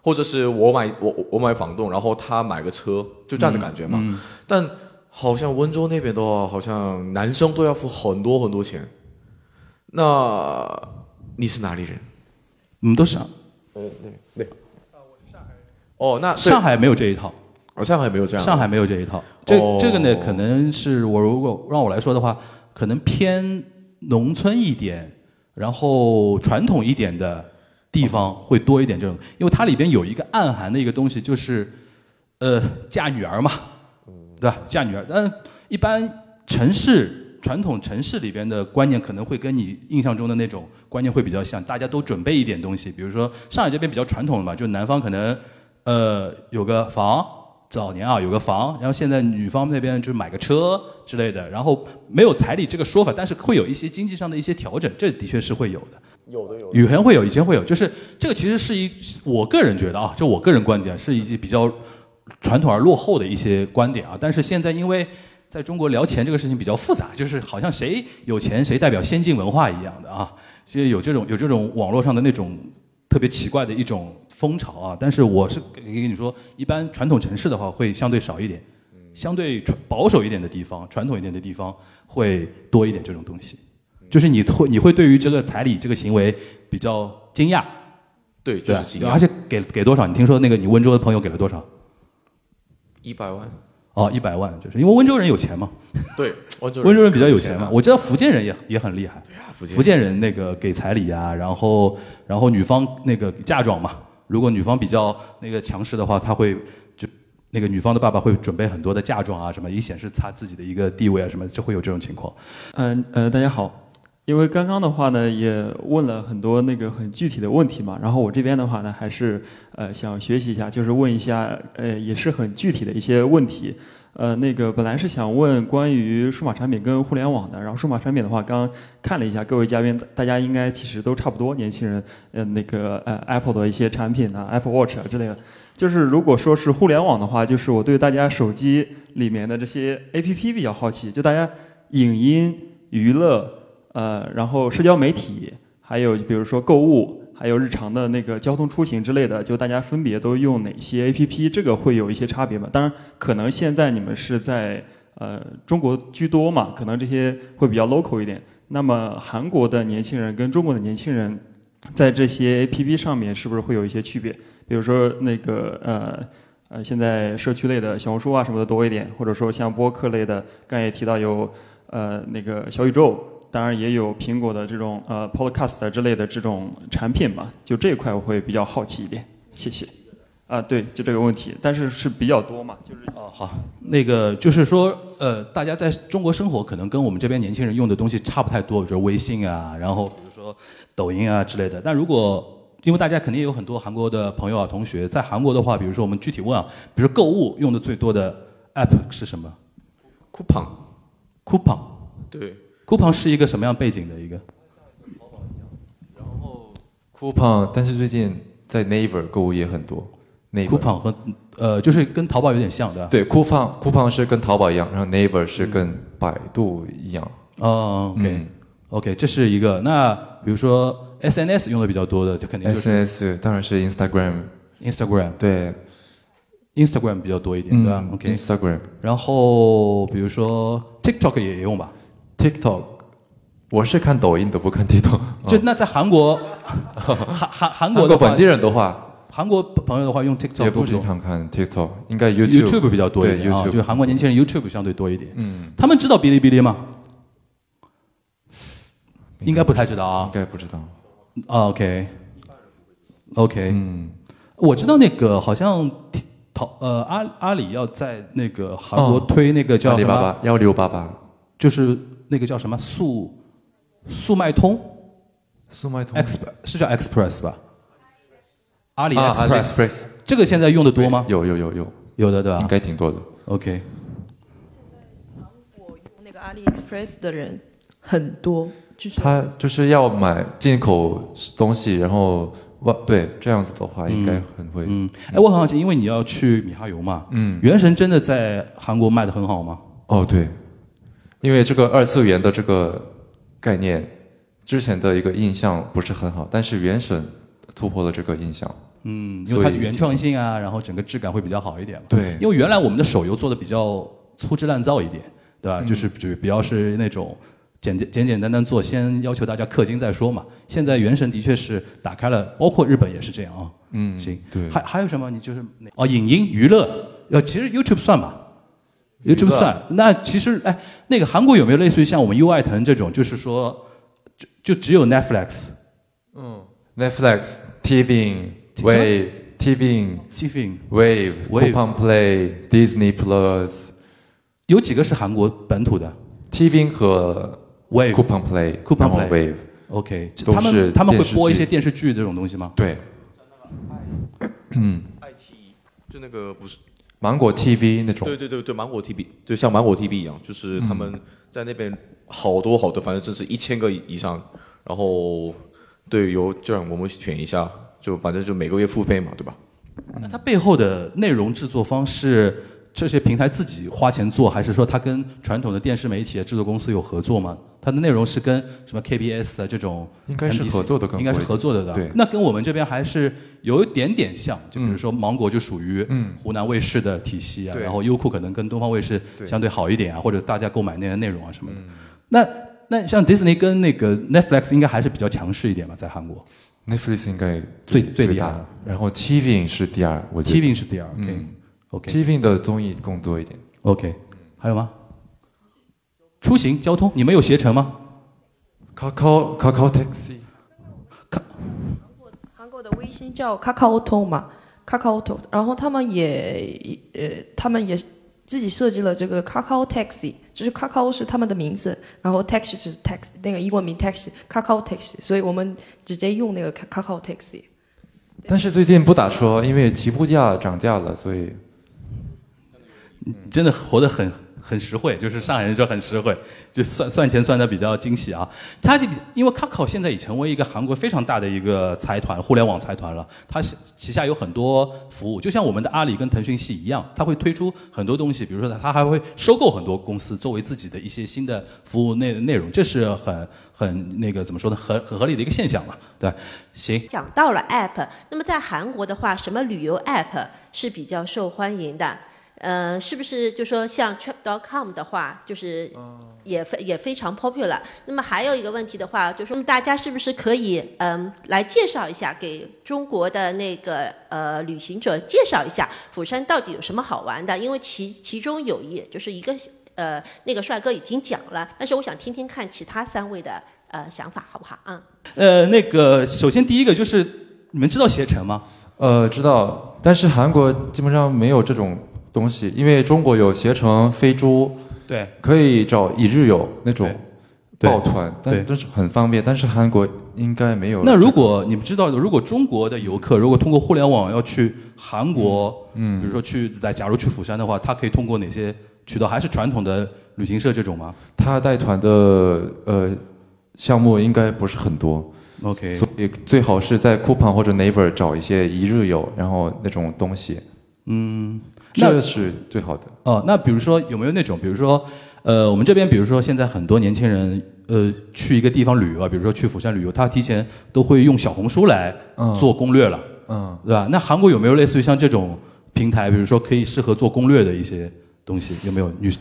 或者是我买我我我买房东，然后他买个车，就这样的感觉嘛。嗯嗯但好像温州那边的话，好像男生都要付很多很多钱。那你是哪里人？我们都是。呃，对对。哦，那上海没有这一套。哦，上海没有这样。上海没有这一套。这、哦这个呢，可能是我如果让我来说的话，可能偏农村一点，然后传统一点的地方会多一点这种，因为它里边有一个暗含的一个东西，就是呃嫁女儿嘛，对吧？嫁女儿，但一般城市传统城市里边的观念可能会跟你印象中的那种观念会比较像，大家都准备一点东西，比如说上海这边比较传统的嘛，就男方可能呃有个房。早年啊有个房，然后现在女方那边就是买个车之类的，然后没有彩礼这个说法，但是会有一些经济上的一些调整，这的确是会有的。有的有的。以前会有，以前会有，就是这个其实是一我个人觉得啊，就我个人观点是一些比较传统而落后的一些观点啊。但是现在因为在中国聊钱这个事情比较复杂，就是好像谁有钱谁代表先进文化一样的啊，其实有这种有这种网络上的那种特别奇怪的一种风潮啊。但是我是跟你说，一般传统城市的话会相对少一点，相对传保守一点的地方，传统一点的地方会多一点这种东西。就是你会你会对于这个彩礼这个行为比较惊讶，对，就是惊讶。而且给给多少？你听说那个你温州的朋友给了多少？一百万。哦，一百万，就是因为温州人有钱嘛。对，温州温州人比较有钱嘛我知道福建人也也很厉害。对啊，福建福建人那个给彩礼啊，然后然后女方那个嫁妆嘛，如果女方比较那个强势的话，他会就那个女方的爸爸会准备很多的嫁妆啊什么，以显示他自己的一个地位啊什么，就会有这种情况。嗯呃大家好，因为刚刚的话呢，也问了很多那个很具体的问题嘛，然后我这边的话呢，还是呃想学习一下，就是问一下，呃，也是很具体的一些问题。呃，那个本来是想问关于数码产品跟互联网的，然后数码产品的话，刚刚看了一下各位嘉宾，大家应该其实都差不多，年轻人，呃，那个呃 Apple 的一些产品啊，Apple Watch 啊之类的。就是如果说是互联网的话，就是我对大家手机里面的这些 APP 比较好奇，就大家影音、娱乐，呃，然后社交媒体，还有比如说购物，还有日常的那个交通出行之类的，就大家分别都用哪些 APP？这个会有一些差别吗？当然，可能现在你们是在呃中国居多嘛，可能这些会比较 local 一点。那么韩国的年轻人跟中国的年轻人，在这些 APP 上面是不是会有一些区别？比如说那个呃呃，现在社区类的小红书啊什么的多一点，或者说像播客类的，刚才也提到有呃那个小宇宙。当然也有苹果的这种呃 Podcast 之类的这种产品嘛，就这一块我会比较好奇一点，谢谢。啊，对，就这个问题，但是是比较多嘛，就是哦好，那个就是说呃，大家在中国生活可能跟我们这边年轻人用的东西差不太多，比如微信啊，然后比如说抖音啊之类的。但如果因为大家肯定有很多韩国的朋友啊同学在韩国的话，比如说我们具体问啊，比如说购物用的最多的 App 是什么？Coupon。Coupon。对。Coupon 是一个什么样背景的一个？Coupon，但是最近在 Naver 购物也很多。Naver Coupon 和呃，就是跟淘宝有点像的。对，Coupon Coupon 是跟淘宝一样，然后 Naver 是跟百度一样。哦，OK OK，这是一个。那比如说 SNS 用的比较多的，就肯定就是 SNS，当然是 Instagram。Instagram 对，Instagram 比较多一点，对吧？OK。Instagram。然后比如说 TikTok 也用吧 TikTok，我是看抖音的，不看 TikTok。就那在韩国，韩韩韩国的本地人的话，韩国朋友的话用 TikTok 也不经常看 TikTok，应该 YouTube YouTube 比较多一点啊，YouTube 就是韩国年轻人 YouTube 相对多一点。嗯，他们知道哔哩哔哩吗？应该不太知道啊。应该不知道。啊，OK。OK。嗯，我知道那个好像淘呃阿阿里要在那个韩国哦推那个叫阿里什么？巴巴幺六八八，就是那个叫什么速速卖通。速卖通 Exp 是叫 Express 吧？阿里啊 Express，、AliExpress 这个现在用的多吗？有有有有有的对吧？应该挺多的。OK。那个阿里 Express 的人很多，就是他就是要买进口东西，然后哇，对这样子的话，应该很会。嗯，哎，我很好奇，因为你要去米哈游嘛，嗯原神真的在韩国卖的很好吗？哦，对，因为这个二次元的这个概念，之前的一个印象不是很好，但是原神突破了这个印象。嗯，因为它原创性啊，然后整个质感会比较好一点嘛。对因为原来我们的手游做的比较粗制滥造一点，对吧？嗯就是就比较是那种简简简简单单做，先要求大家氪金再说嘛。现在原神的确是打开了，包括日本也是这样啊。嗯，行，对还还有什么？你就是哪哦，影音娱乐，呃，其实 YouTube 算吧。娱乐 YouTube 算，那其实哎，那个韩国有没有类似于像我们优爱腾这种，就是说，就就只有 Netflix，嗯，Netflix、么 Wave、Tving、Tving Wave、Wave Coupon Play、Disney Plus，有几个是韩国本土的 Tving 和 Wave、Coupon Play、Coupon Play、Wave，OK，他们他们会播一些电视剧这种东西吗？对，嗯，爱奇艺就那个不是芒果 TV 那种。对对对对，芒果 TV 就像芒果 TV 一样，就是他们在那边好多好多，反正真是一千个以上。然后对，由这样我们选一下，就反正就每个月付费嘛，对吧？那它背后的内容制作方是这些平台自己花钱做，还是说它跟传统的电视媒体、制作公司有合作吗？它的内容是跟什么 KBS 啊这种应该是合作的更应该是合作的的。对。那跟我们这边还是有一点点像，就比如说芒果就属于嗯。湖南卫视的体系啊，对。然后优酷可能跟东方卫视相对好一点啊，或者大家购买那些内容啊什么的。嗯。那那像 Disney 跟那个 Netflix 应该还是比较强势一点吧，在韩国。Netflix 应该最最厉害的，然后 Tving 是第二，我觉得。Tving 是第二 OK Tving 的综艺更多一点。OK，还有吗？出行交通，你们有携程吗？Kakao Kakao Taxi，韩国的微信叫 Kakao 通嘛，Kakao 通，然后他们也呃，他们也自己设计了这个 Kakao Taxi，就是 Kakao 是他们的名字，然后 Taxi 就是 taxi 那个英文名 Taxi，Kakao Taxi，所以我们直接用那个 Kakao Taxi。但是最近不打车，因为起步价涨价了，所以真的活得很很实惠，就是上海人说很实惠，就算算钱算的比较精细啊。它的因为 Kakao 现在已成为一个韩国非常大的一个财团，互联网财团了。它旗下有很多服务，就像我们的阿里跟腾讯系一样，它会推出很多东西，比如说它还会收购很多公司作为自己的一些新的服务内内容，这是很很那个怎么说呢，很很合理的一个现象嘛。对，行。讲到了 App，那么在韩国的话，什么旅游 App 是比较受欢迎的？呃，是不是就说像 Trip.com 的话，就是也非也非常 popular。那么还有一个问题的话，就说大家是不是可以嗯来介绍一下，给中国的那个呃旅行者介绍一下釜山到底有什么好玩的？因为其其中有一就是一个呃那个帅哥已经讲了，但是我想听听看其他三位的呃想法，好不好？嗯。呃，那个首先第一个就是你们知道携程吗？呃，知道，但是韩国基本上没有这种东西，因为中国有携程、飞猪，对，可以找一日游那种抱团，对但都是很方便。但是韩国应该没有。那如果你们知道，如果中国的游客如果通过互联网要去韩国，嗯比如说去来，假如去釜山的话，他可以通过哪些渠道？还是传统的旅行社这种吗？他带团的呃项目应该不是很多。OK 所以最好是在 Coupon 或者 Naver 找一些一日游，然后那种东西，嗯，那这是最好的。哦，那比如说有没有那种，比如说，呃，我们这边比如说现在很多年轻人，呃，去一个地方旅游啊，比如说去釜山旅游，他提前都会用小红书来嗯做攻略了，嗯，对吧？那韩国有没有类似于像这种平台，比如说可以适合做攻略的一些东西？有没有女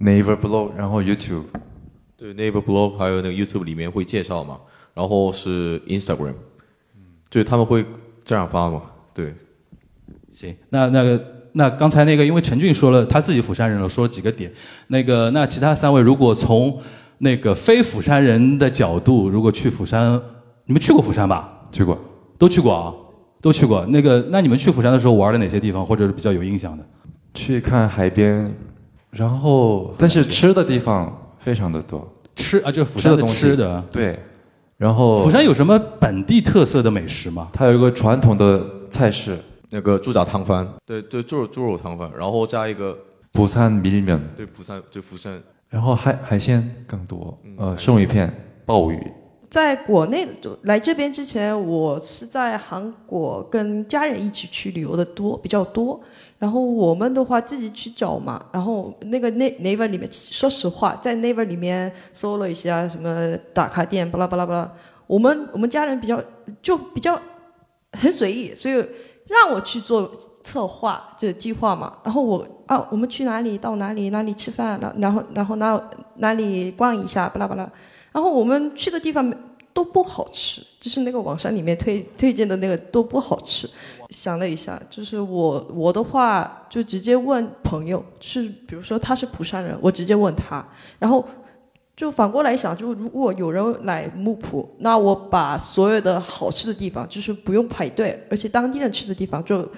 ？？Never blog，然后 YouTube，对，Neighbor Blog 还有那个 YouTube 里面会介绍嘛，然后是 Instagram，对，他们会这样发嘛，对。行，那那个那刚才那个，因为陈俊说了他自己釜山人了，说了几个点。那个那其他三位，如果从那个非釜山人的角度，如果去釜山，你们去过釜山吧？去过，都去过啊，都去过。那个那你们去釜山的时候玩了哪些地方，或者是比较有印象的？去看海边，然后但是吃的地方非常的多，吃啊，就是釜山的东西吃的。对，然后釜山有什么本地特色的美食吗？它有一个传统的菜式，那个猪脚汤饭，对对，猪肉猪肉汤饭，然后加一个釜山米面，对釜山对釜山，然后海海鲜更多，呃，生鱼片、鲍鱼，在国内来这边之前，我是在韩国跟家人一起去旅游的多比较多。然后我们的话自己去找嘛，然后那个 Na- Naver 里面，说实话，在 Naver 里面搜了一下什么打卡店，巴拉巴拉巴拉。我们我们家人比较就比较很随意，所以让我去做策划这计划嘛。然后我啊，我们去哪里到哪里哪里吃饭，然然后然后哪哪里逛一下，巴拉巴拉。然后我们去的地方都不好吃，就是那个网上里面推 推荐的那个都不好吃。想了一下，就是我我的话就直接问朋友，是比如说他是釜山人，我直接问他，然后就反过来想，就如果有人来木浦，那我把所有的好吃的地方，就是不用排队，而且当地人吃的地方就。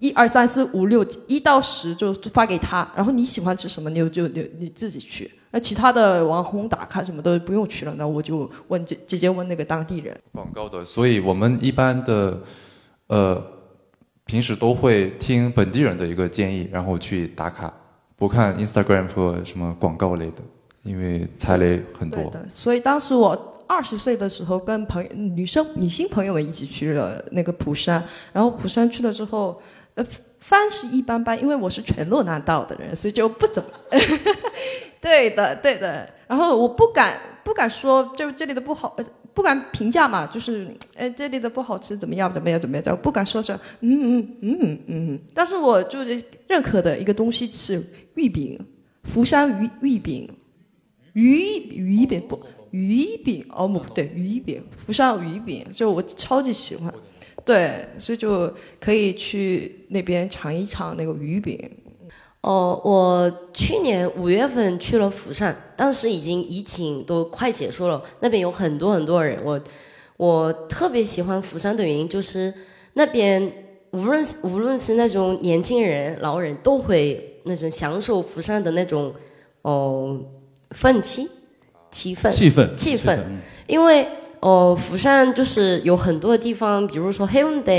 一二三四五六一到十就发给他，然后你喜欢吃什么，你就就你你自己去。那其他的网红打卡什么都不用去了，那我就问直直接问那个当地人。广告的，所以我们一般的，呃，平时都会听本地人的一个建议，然后去打卡，不看 Instagram 和什么广告类的，因为踩雷很多。的，所以当时我二十岁的时候，跟朋友、女生、女性朋友们一起去了那个釜山，然后釜山去了之后，呃，饭是一般般，因为我是全罗南道的人，所以就不怎么。对的，对的。然后我不敢不敢说，就这里的不好，呃不敢评价嘛，就是哎这里的不好吃，怎么样怎么样怎么样，就不敢说是嗯嗯嗯嗯嗯。但是我就是认可的一个东西是玉饼，福山鱼玉饼。鱼鱼饼不鱼饼哦不对鱼饼，福山鱼饼，就我超级喜欢，对，所以就可以去那边尝一尝那个鱼饼。哦，我去年五月份去了釜山，当时已经疫情都快结束了，那边有很多很多人。我我特别喜欢釜山的原因就是那边无论无论是那种年轻人、老人都会那种享受釜山的那种哦氛气气气氛气氛气氛嗯，因为哦釜山就是有很多地方，比如说黑龙江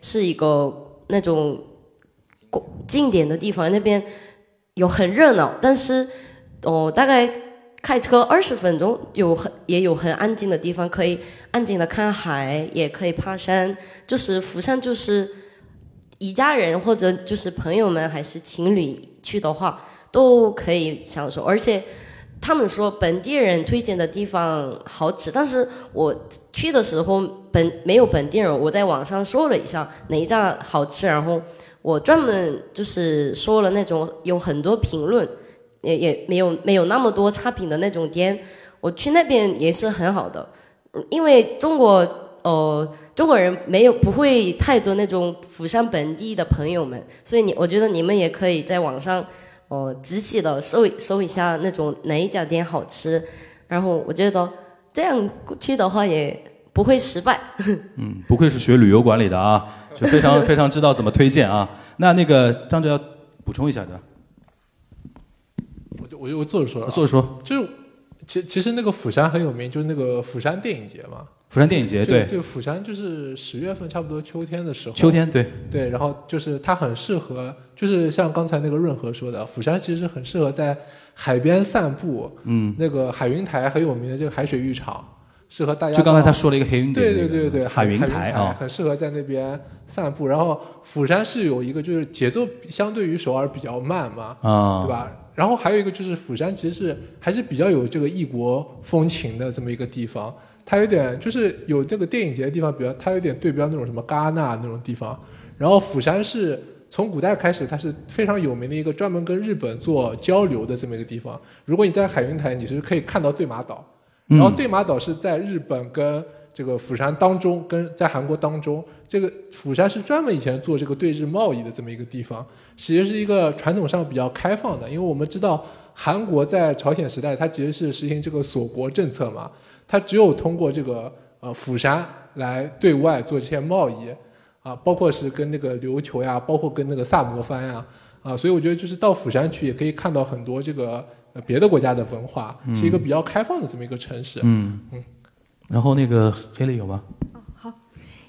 是一个那种公景点的地方，那边有很热闹，但是哦大概开车二十分钟有很也有很安静的地方，可以安静的看海，也可以爬山。就是釜山就是一家人或者就是朋友们还是情侣去的话，都可以享受。而且他们说本地人推荐的地方好吃，但是我去的时候本没有本地人，我在网上搜了一下哪一家好吃，然后我专门就是说了那种有很多评论。也也没有没有那么多差评的那种店，我去那边也是很好的，因为中国呃中国人没有不会太多那种釜山本地的朋友们，所以你我觉得你们也可以在网上呃仔细的搜一搜一下那种哪一家店好吃，然后我觉得这样去的话也不会失败。嗯，不愧是学旅游管理的啊，就非常非常知道怎么推荐啊。那那个张哲要补充一下的，我就我就我坐着说了啊，坐着说就是其其实那个釜山很有名，就是那个釜山电影节嘛。釜山电影节就对就釜山就是十月份，差不多秋天的时候。秋天对对，然后就是它很适合，就是像刚才那个润和说的，釜山其实很适合在海边散步。嗯那个海云台很有名的这个海水浴场，适合大家。就刚才他说了一个黑云对点那个对对对，海云云台啊很适合在那边散步。然后釜山是有一个就是节奏相对于首尔比较慢嘛，啊对吧？然后还有一个就是釜山其实是还是比较有这个异国风情的这么一个地方，它有点就是有这个电影节的地方，比较它有点对标那种什么戛纳那种地方。然后釜山是从古代开始，它是非常有名的一个专门跟日本做交流的这么一个地方。如果你在海云台，你是可以看到对马岛，嗯然后对马岛是在日本跟这个釜山当中，跟在韩国当中，这个釜山是专门以前做这个对日贸易的这么一个地方，其实是一个传统上比较开放的，因为我们知道韩国在朝鲜时代，它其实是实行这个锁国政策嘛，它只有通过这个呃釜山来对外做这些贸易啊，包括是跟那个琉球呀，包括跟那个萨摩藩呀啊，所以我觉得就是到釜山去也可以看到很多这个呃别的国家的文化，嗯是一个比较开放的这么一个城市。嗯嗯，然后那个黑里有吗？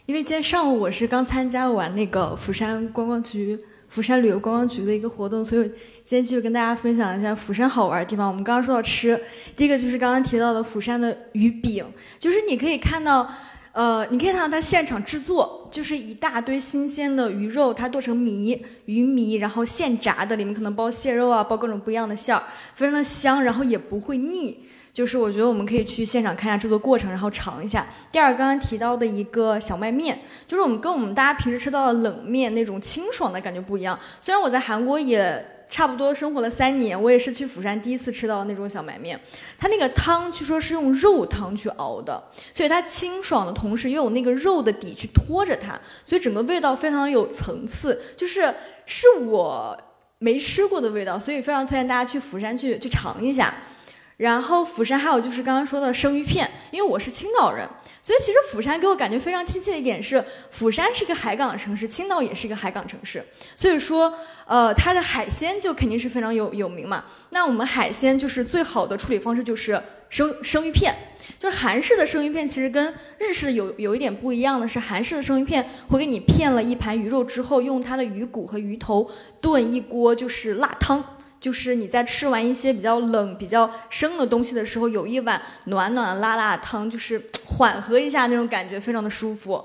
因为今天上午我是刚参加完那个釜山观光局、釜山旅游观光局的一个活动，所以我今天继续跟大家分享一下釜山好玩的地方。我们刚刚说到吃，第一个就是刚刚提到的釜山的鱼饼，就是你可以看到。呃，你可以看到它现场制作，就是一大堆新鲜的鱼肉，它剁成米，鱼米，然后现炸的，里面可能包蟹肉啊，包各种不一样的馅儿，非常的香，然后也不会腻。就是我觉得我们可以去现场看一下制作过程，然后尝一下。第二，刚刚提到的一个小麦面，就是我们跟我们大家平时吃到的冷面那种清爽的感觉不一样。虽然我在韩国也差不多生活了三年，我也是去釜山第一次吃到那种小麦面，它那个汤据说是用肉汤去熬的，所以它清爽的同时又有那个肉的底去托着它，所以整个味道非常有层次，就是是我没吃过的味道，所以非常推荐大家去釜山去去尝一下。然后釜山还有就是刚刚说的生鱼片，因为我是青岛人，所以其实釜山给我感觉非常亲切的一点是，釜山是个海港城市，青岛也是一个海港城市，所以说，呃，它的海鲜就肯定是非常有有名嘛。那我们海鲜就是最好的处理方式就是生生鱼片，就是韩式的生鱼片其实跟日式有有一点不一样的是，韩式的生鱼片会给你片了一盘鱼肉之后，用它的鱼骨和鱼头炖一锅就是辣汤。就是你在吃完一些比较冷、比较生的东西的时候，有一碗暖暖辣辣汤，就是缓和一下那种感觉，非常的舒服。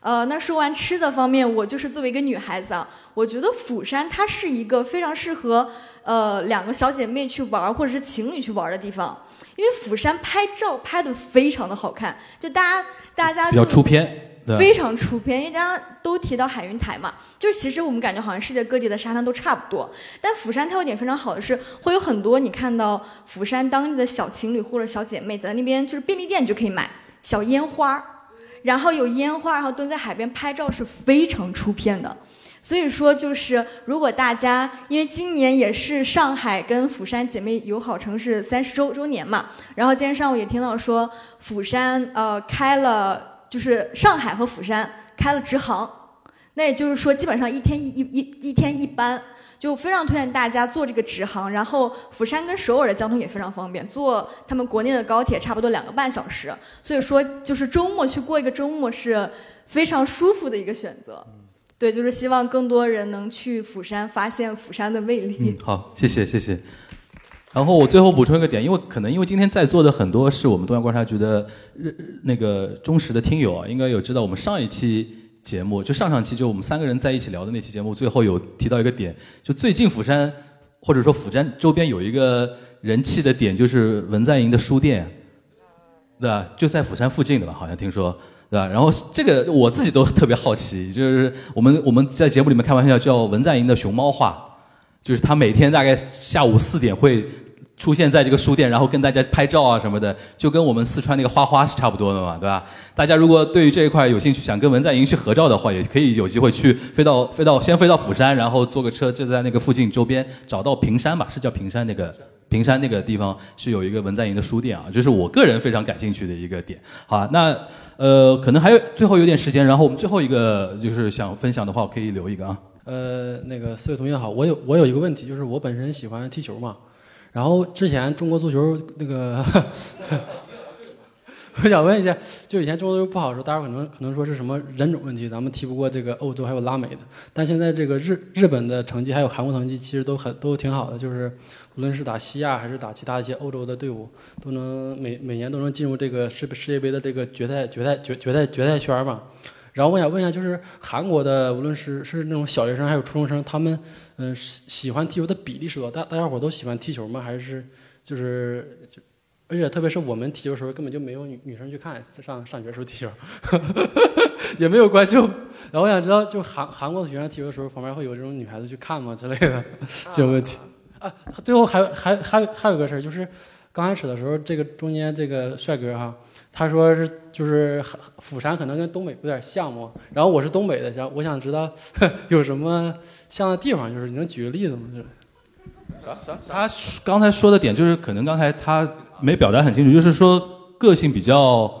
呃，那说完吃的方面，我就是作为一个女孩子啊，我觉得釜山它是一个非常适合呃两个小姐妹去玩或者是情侣去玩的地方，因为釜山拍照拍的非常的好看，就大家大家比较出片。对非常出片，因为大家都提到海云台嘛，就是其实我们感觉好像世界各地的沙滩都差不多，但釜山它有一点非常好的是，会有很多你看到釜山当地的小情侣或者小姐妹在那边，就是便利店你就可以买小烟花，然后有烟花，然后蹲在海边拍照是非常出片的。所以说，就是如果大家因为今年也是上海跟釜山姐妹友好城市三十周周年嘛，然后今天上午也听到说釜山呃开了。就是上海和釜山开了直航，那也就是说，基本上一天一一一一天一班，就非常推荐大家坐这个直航。然后釜山跟首尔的交通也非常方便，坐他们国内的高铁差不多两个半小时。所以说，就是周末去过一个周末是非常舒服的一个选择。对，就是希望更多人能去釜山，发现釜山的魅力。嗯，好，谢谢谢谢。然后我最后补充一个点，因为可能因为今天在座的很多是我们东亚观察局的那个忠实的听友啊，应该有知道我们上一期节目，就上上期就我们三个人在一起聊的那期节目，最后有提到一个点，就最近釜山或者说釜山周边有一个人气的点，就是文在寅的书店，对吧？就在釜山附近的吧，好像听说，对吧？然后这个我自己都特别好奇，就是我们我们在节目里面开玩笑叫文在寅的熊猫画，就是他每天大概下午四点会。出现在这个书店，然后跟大家拍照啊什么的，就跟我们四川那个花花是差不多的嘛，对吧？大家如果对于这一块有兴趣，想跟文在寅去合照的话，也可以有机会去飞到飞到先飞到釜山，然后坐个车就在那个附近周边找到平山吧，是叫平山那个平山那个地方是有一个文在寅的书店啊，这是我个人非常感兴趣的一个点。好，那呃可能还有最后有点时间，然后我们最后一个就是想分享的话，我可以留一个啊。呃，那个四位同学好，我有我有一个问题，就是我本身喜欢踢球嘛。然后之前中国足球那个，我想问一下，就以前中国足球不好的时候，大家可能可能说是什么人种问题，咱们踢不过这个欧洲还有拉美的。但现在这个日日本的成绩还有韩国成绩，其实都很都挺好的，就是无论是打西亚还是打其他一些欧洲的队伍，都能每每年都能进入这个世世界杯的这个决赛决赛决决赛决赛圈嘛。然后我想问一下，就是韩国的无论是是那种小学生还有初中生，他们。嗯，喜欢踢球的比例是多？大大家伙都喜欢踢球吗？还是就是就，而且特别是我们踢球的时候，根本就没有女女生去看。上上学时候踢球，也没有观众。然后我想知道，就韩韩国的学生踢球的时候，旁边会有这种女孩子去看吗之类的？这个问题啊。最后还还还还有个事儿，就是刚开始的时候，这个中间这个帅哥哈。他说是就是釜山可能跟东北有点像嘛，然后我是东北的，想我想知道 有什么像的地方，就是你能举个例子吗？啥啥？他刚才说的点就是可能刚才他没表达很清楚，就是说个性比较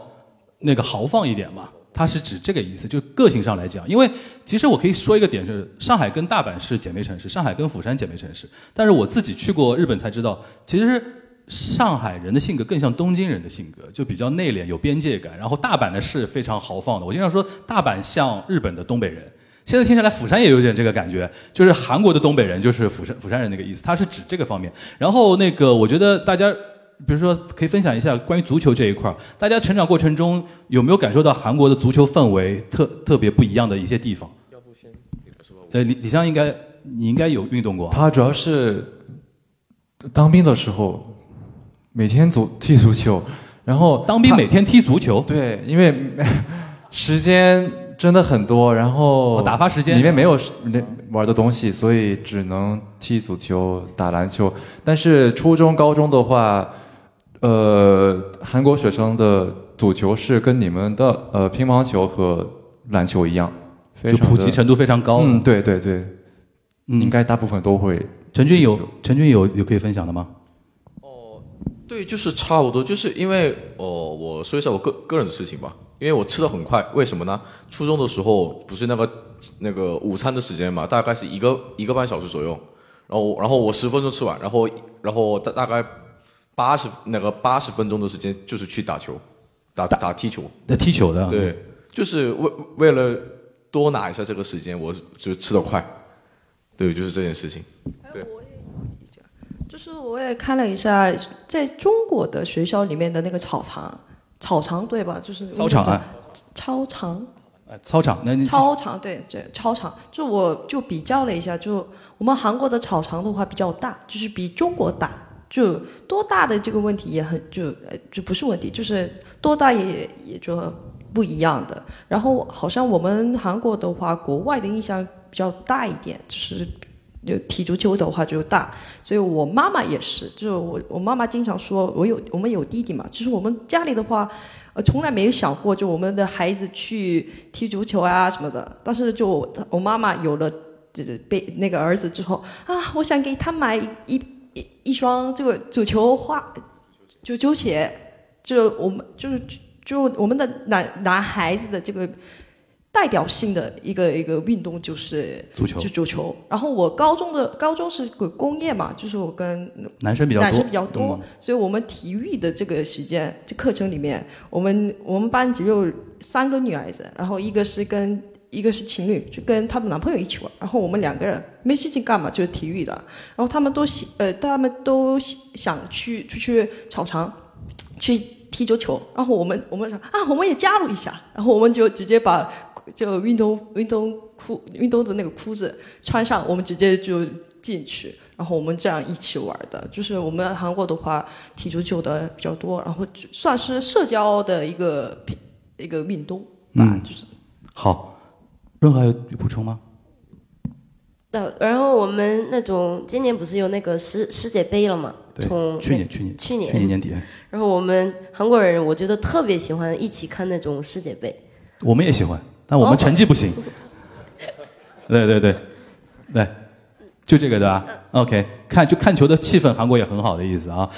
那个豪放一点嘛，他是指这个意思，就个性上来讲。因为其实我可以说一个点，是上海跟大阪是姐妹城市，上海跟釜山姐妹城市，但是我自己去过日本才知道，其实。上海人的性格更像东京人的性格，就比较内敛、有边界感。然后大阪呢是非常豪放的。我经常说大阪像日本的东北人。现在听下来，釜山也有点这个感觉，就是韩国的东北人就是釜山釜山人那个意思。它是指这个方面。然后那个，我觉得大家，比如说可以分享一下关于足球这一块大家成长过程中有没有感受到韩国的足球氛围特特别不一样的一些地方？要不先，呃，李李湘应该你应该有运动过。他主要是当兵的时候。每天足踢足球，然后当兵每天踢足球。对，因为 时间真的很多，然后打发时间里面没有那玩的东西，所以只能踢足球、打篮球。但是初中、高中的话，呃，韩国学生的足球是跟你们的呃乒乓球和篮球一样，就普及程度非常高。嗯，对对对，应该大部分都会。陈俊有陈俊有有可以分享的吗？哦对，就是差不多，就是因为哦，我说一下我个个人的事情吧。因为我吃的很快，为什么呢？初中的时候不是那个那个午餐的时间嘛，大概是一个一个半小时左右。然后然后我十分钟吃完，然后然后大大概八十那个八十分钟的时间就是去打球，打打踢球。那踢球的。对，就是为为了多拿一下这个时间，我就吃的快。对，就是这件事情。对。就是我也看了一下，在中国的学校里面的那个草场，草场对吧？就是操场啊，操场，操场，那操场对对，操场。就我就比较了一下，就我们韩国的草场的话比较大，就是比中国大，就多大的这个问题也很就呃就不是问题，就是多大也也就不一样的。然后好像我们韩国的话，国外的印象比较大一点，就是。就踢足球的话就大，所以我妈妈也是，就我我妈妈经常说，我有我们有弟弟嘛，就是我们家里的话，呃，从来没有想过就我们的孩子去踢足球啊什么的。但是就我妈妈有了这被那个儿子之后啊，我想给他买一一一双这个足球花就球鞋，就我们就是就我们的男男孩子的这个代表性的一个一个运动就是足球就足球。然后我高中的高中是个工业嘛，就是我跟男生比较多男生比较多，嗯所以我们体育的这个时间，这课程里面，我们我们班只有三个女孩子，然后一个是跟一个是情侣，就跟她的男朋友一起玩，然后我们两个人没事情干嘛，就是体育的，然后他们都喜呃，他们都喜想去出去操场去踢足球，然后我们我们想啊，我们也加入一下，然后我们就直接把就运动运动裤运动的那个裤子穿上，我们直接就进去，然后我们这样一起玩的。就是我们韩国的话，踢足球的比较多，然后算是社交的一个一个运动吧，嗯就是好，任何还有补充吗？那，然后我们那种今年不是有那个世世界杯了嘛？对从去年去年去年去年年底然后我们韩国人，我觉得特别喜欢一起看那种世界杯。我们也喜欢，但我们成绩不行。对 对对，对，就这个对吧？OK，看就看球的气氛，韩国也很好的意思啊。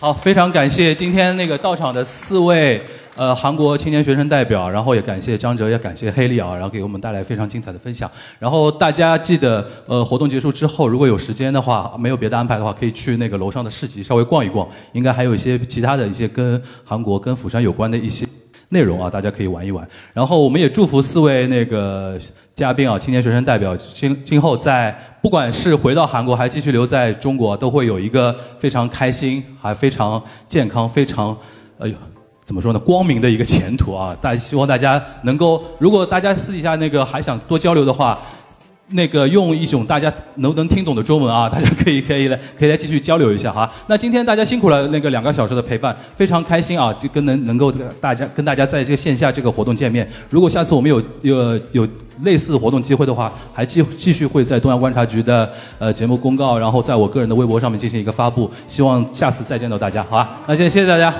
好，非常感谢今天那个到场的四位呃韩国青年学生代表，然后也感谢张哲，也感谢黑利啊，然后给我们带来非常精彩的分享。然后大家记得呃活动结束之后，如果有时间的话，没有别的安排的话，可以去那个楼上的市集稍微逛一逛，应该还有一些其他的一些跟韩国跟釜山有关的一些。内容啊，大家可以玩一玩。然后我们也祝福四位那个嘉宾啊，青年学生代表今今后在不管是回到韩国还继续留在中国，都会有一个非常开心、还非常健康、非常哎呦。怎么说呢？光明的一个前途啊！大希望大家能够，如果大家私底下那个还想多交流的话，那个用一种大家能能听懂的中文啊，大家可以可以来可以来继续交流一下哈。那今天大家辛苦了，那个两个小时的陪伴，非常开心啊，就跟能能够大家跟大家在这个线下这个活动见面。如果下次我们有有有类似活动机会的话，还继继续会在东亚观察局的呃节目公告，然后在我个人的微博上面进行一个发布。希望下次再见到大家，好吧？那先谢谢大家。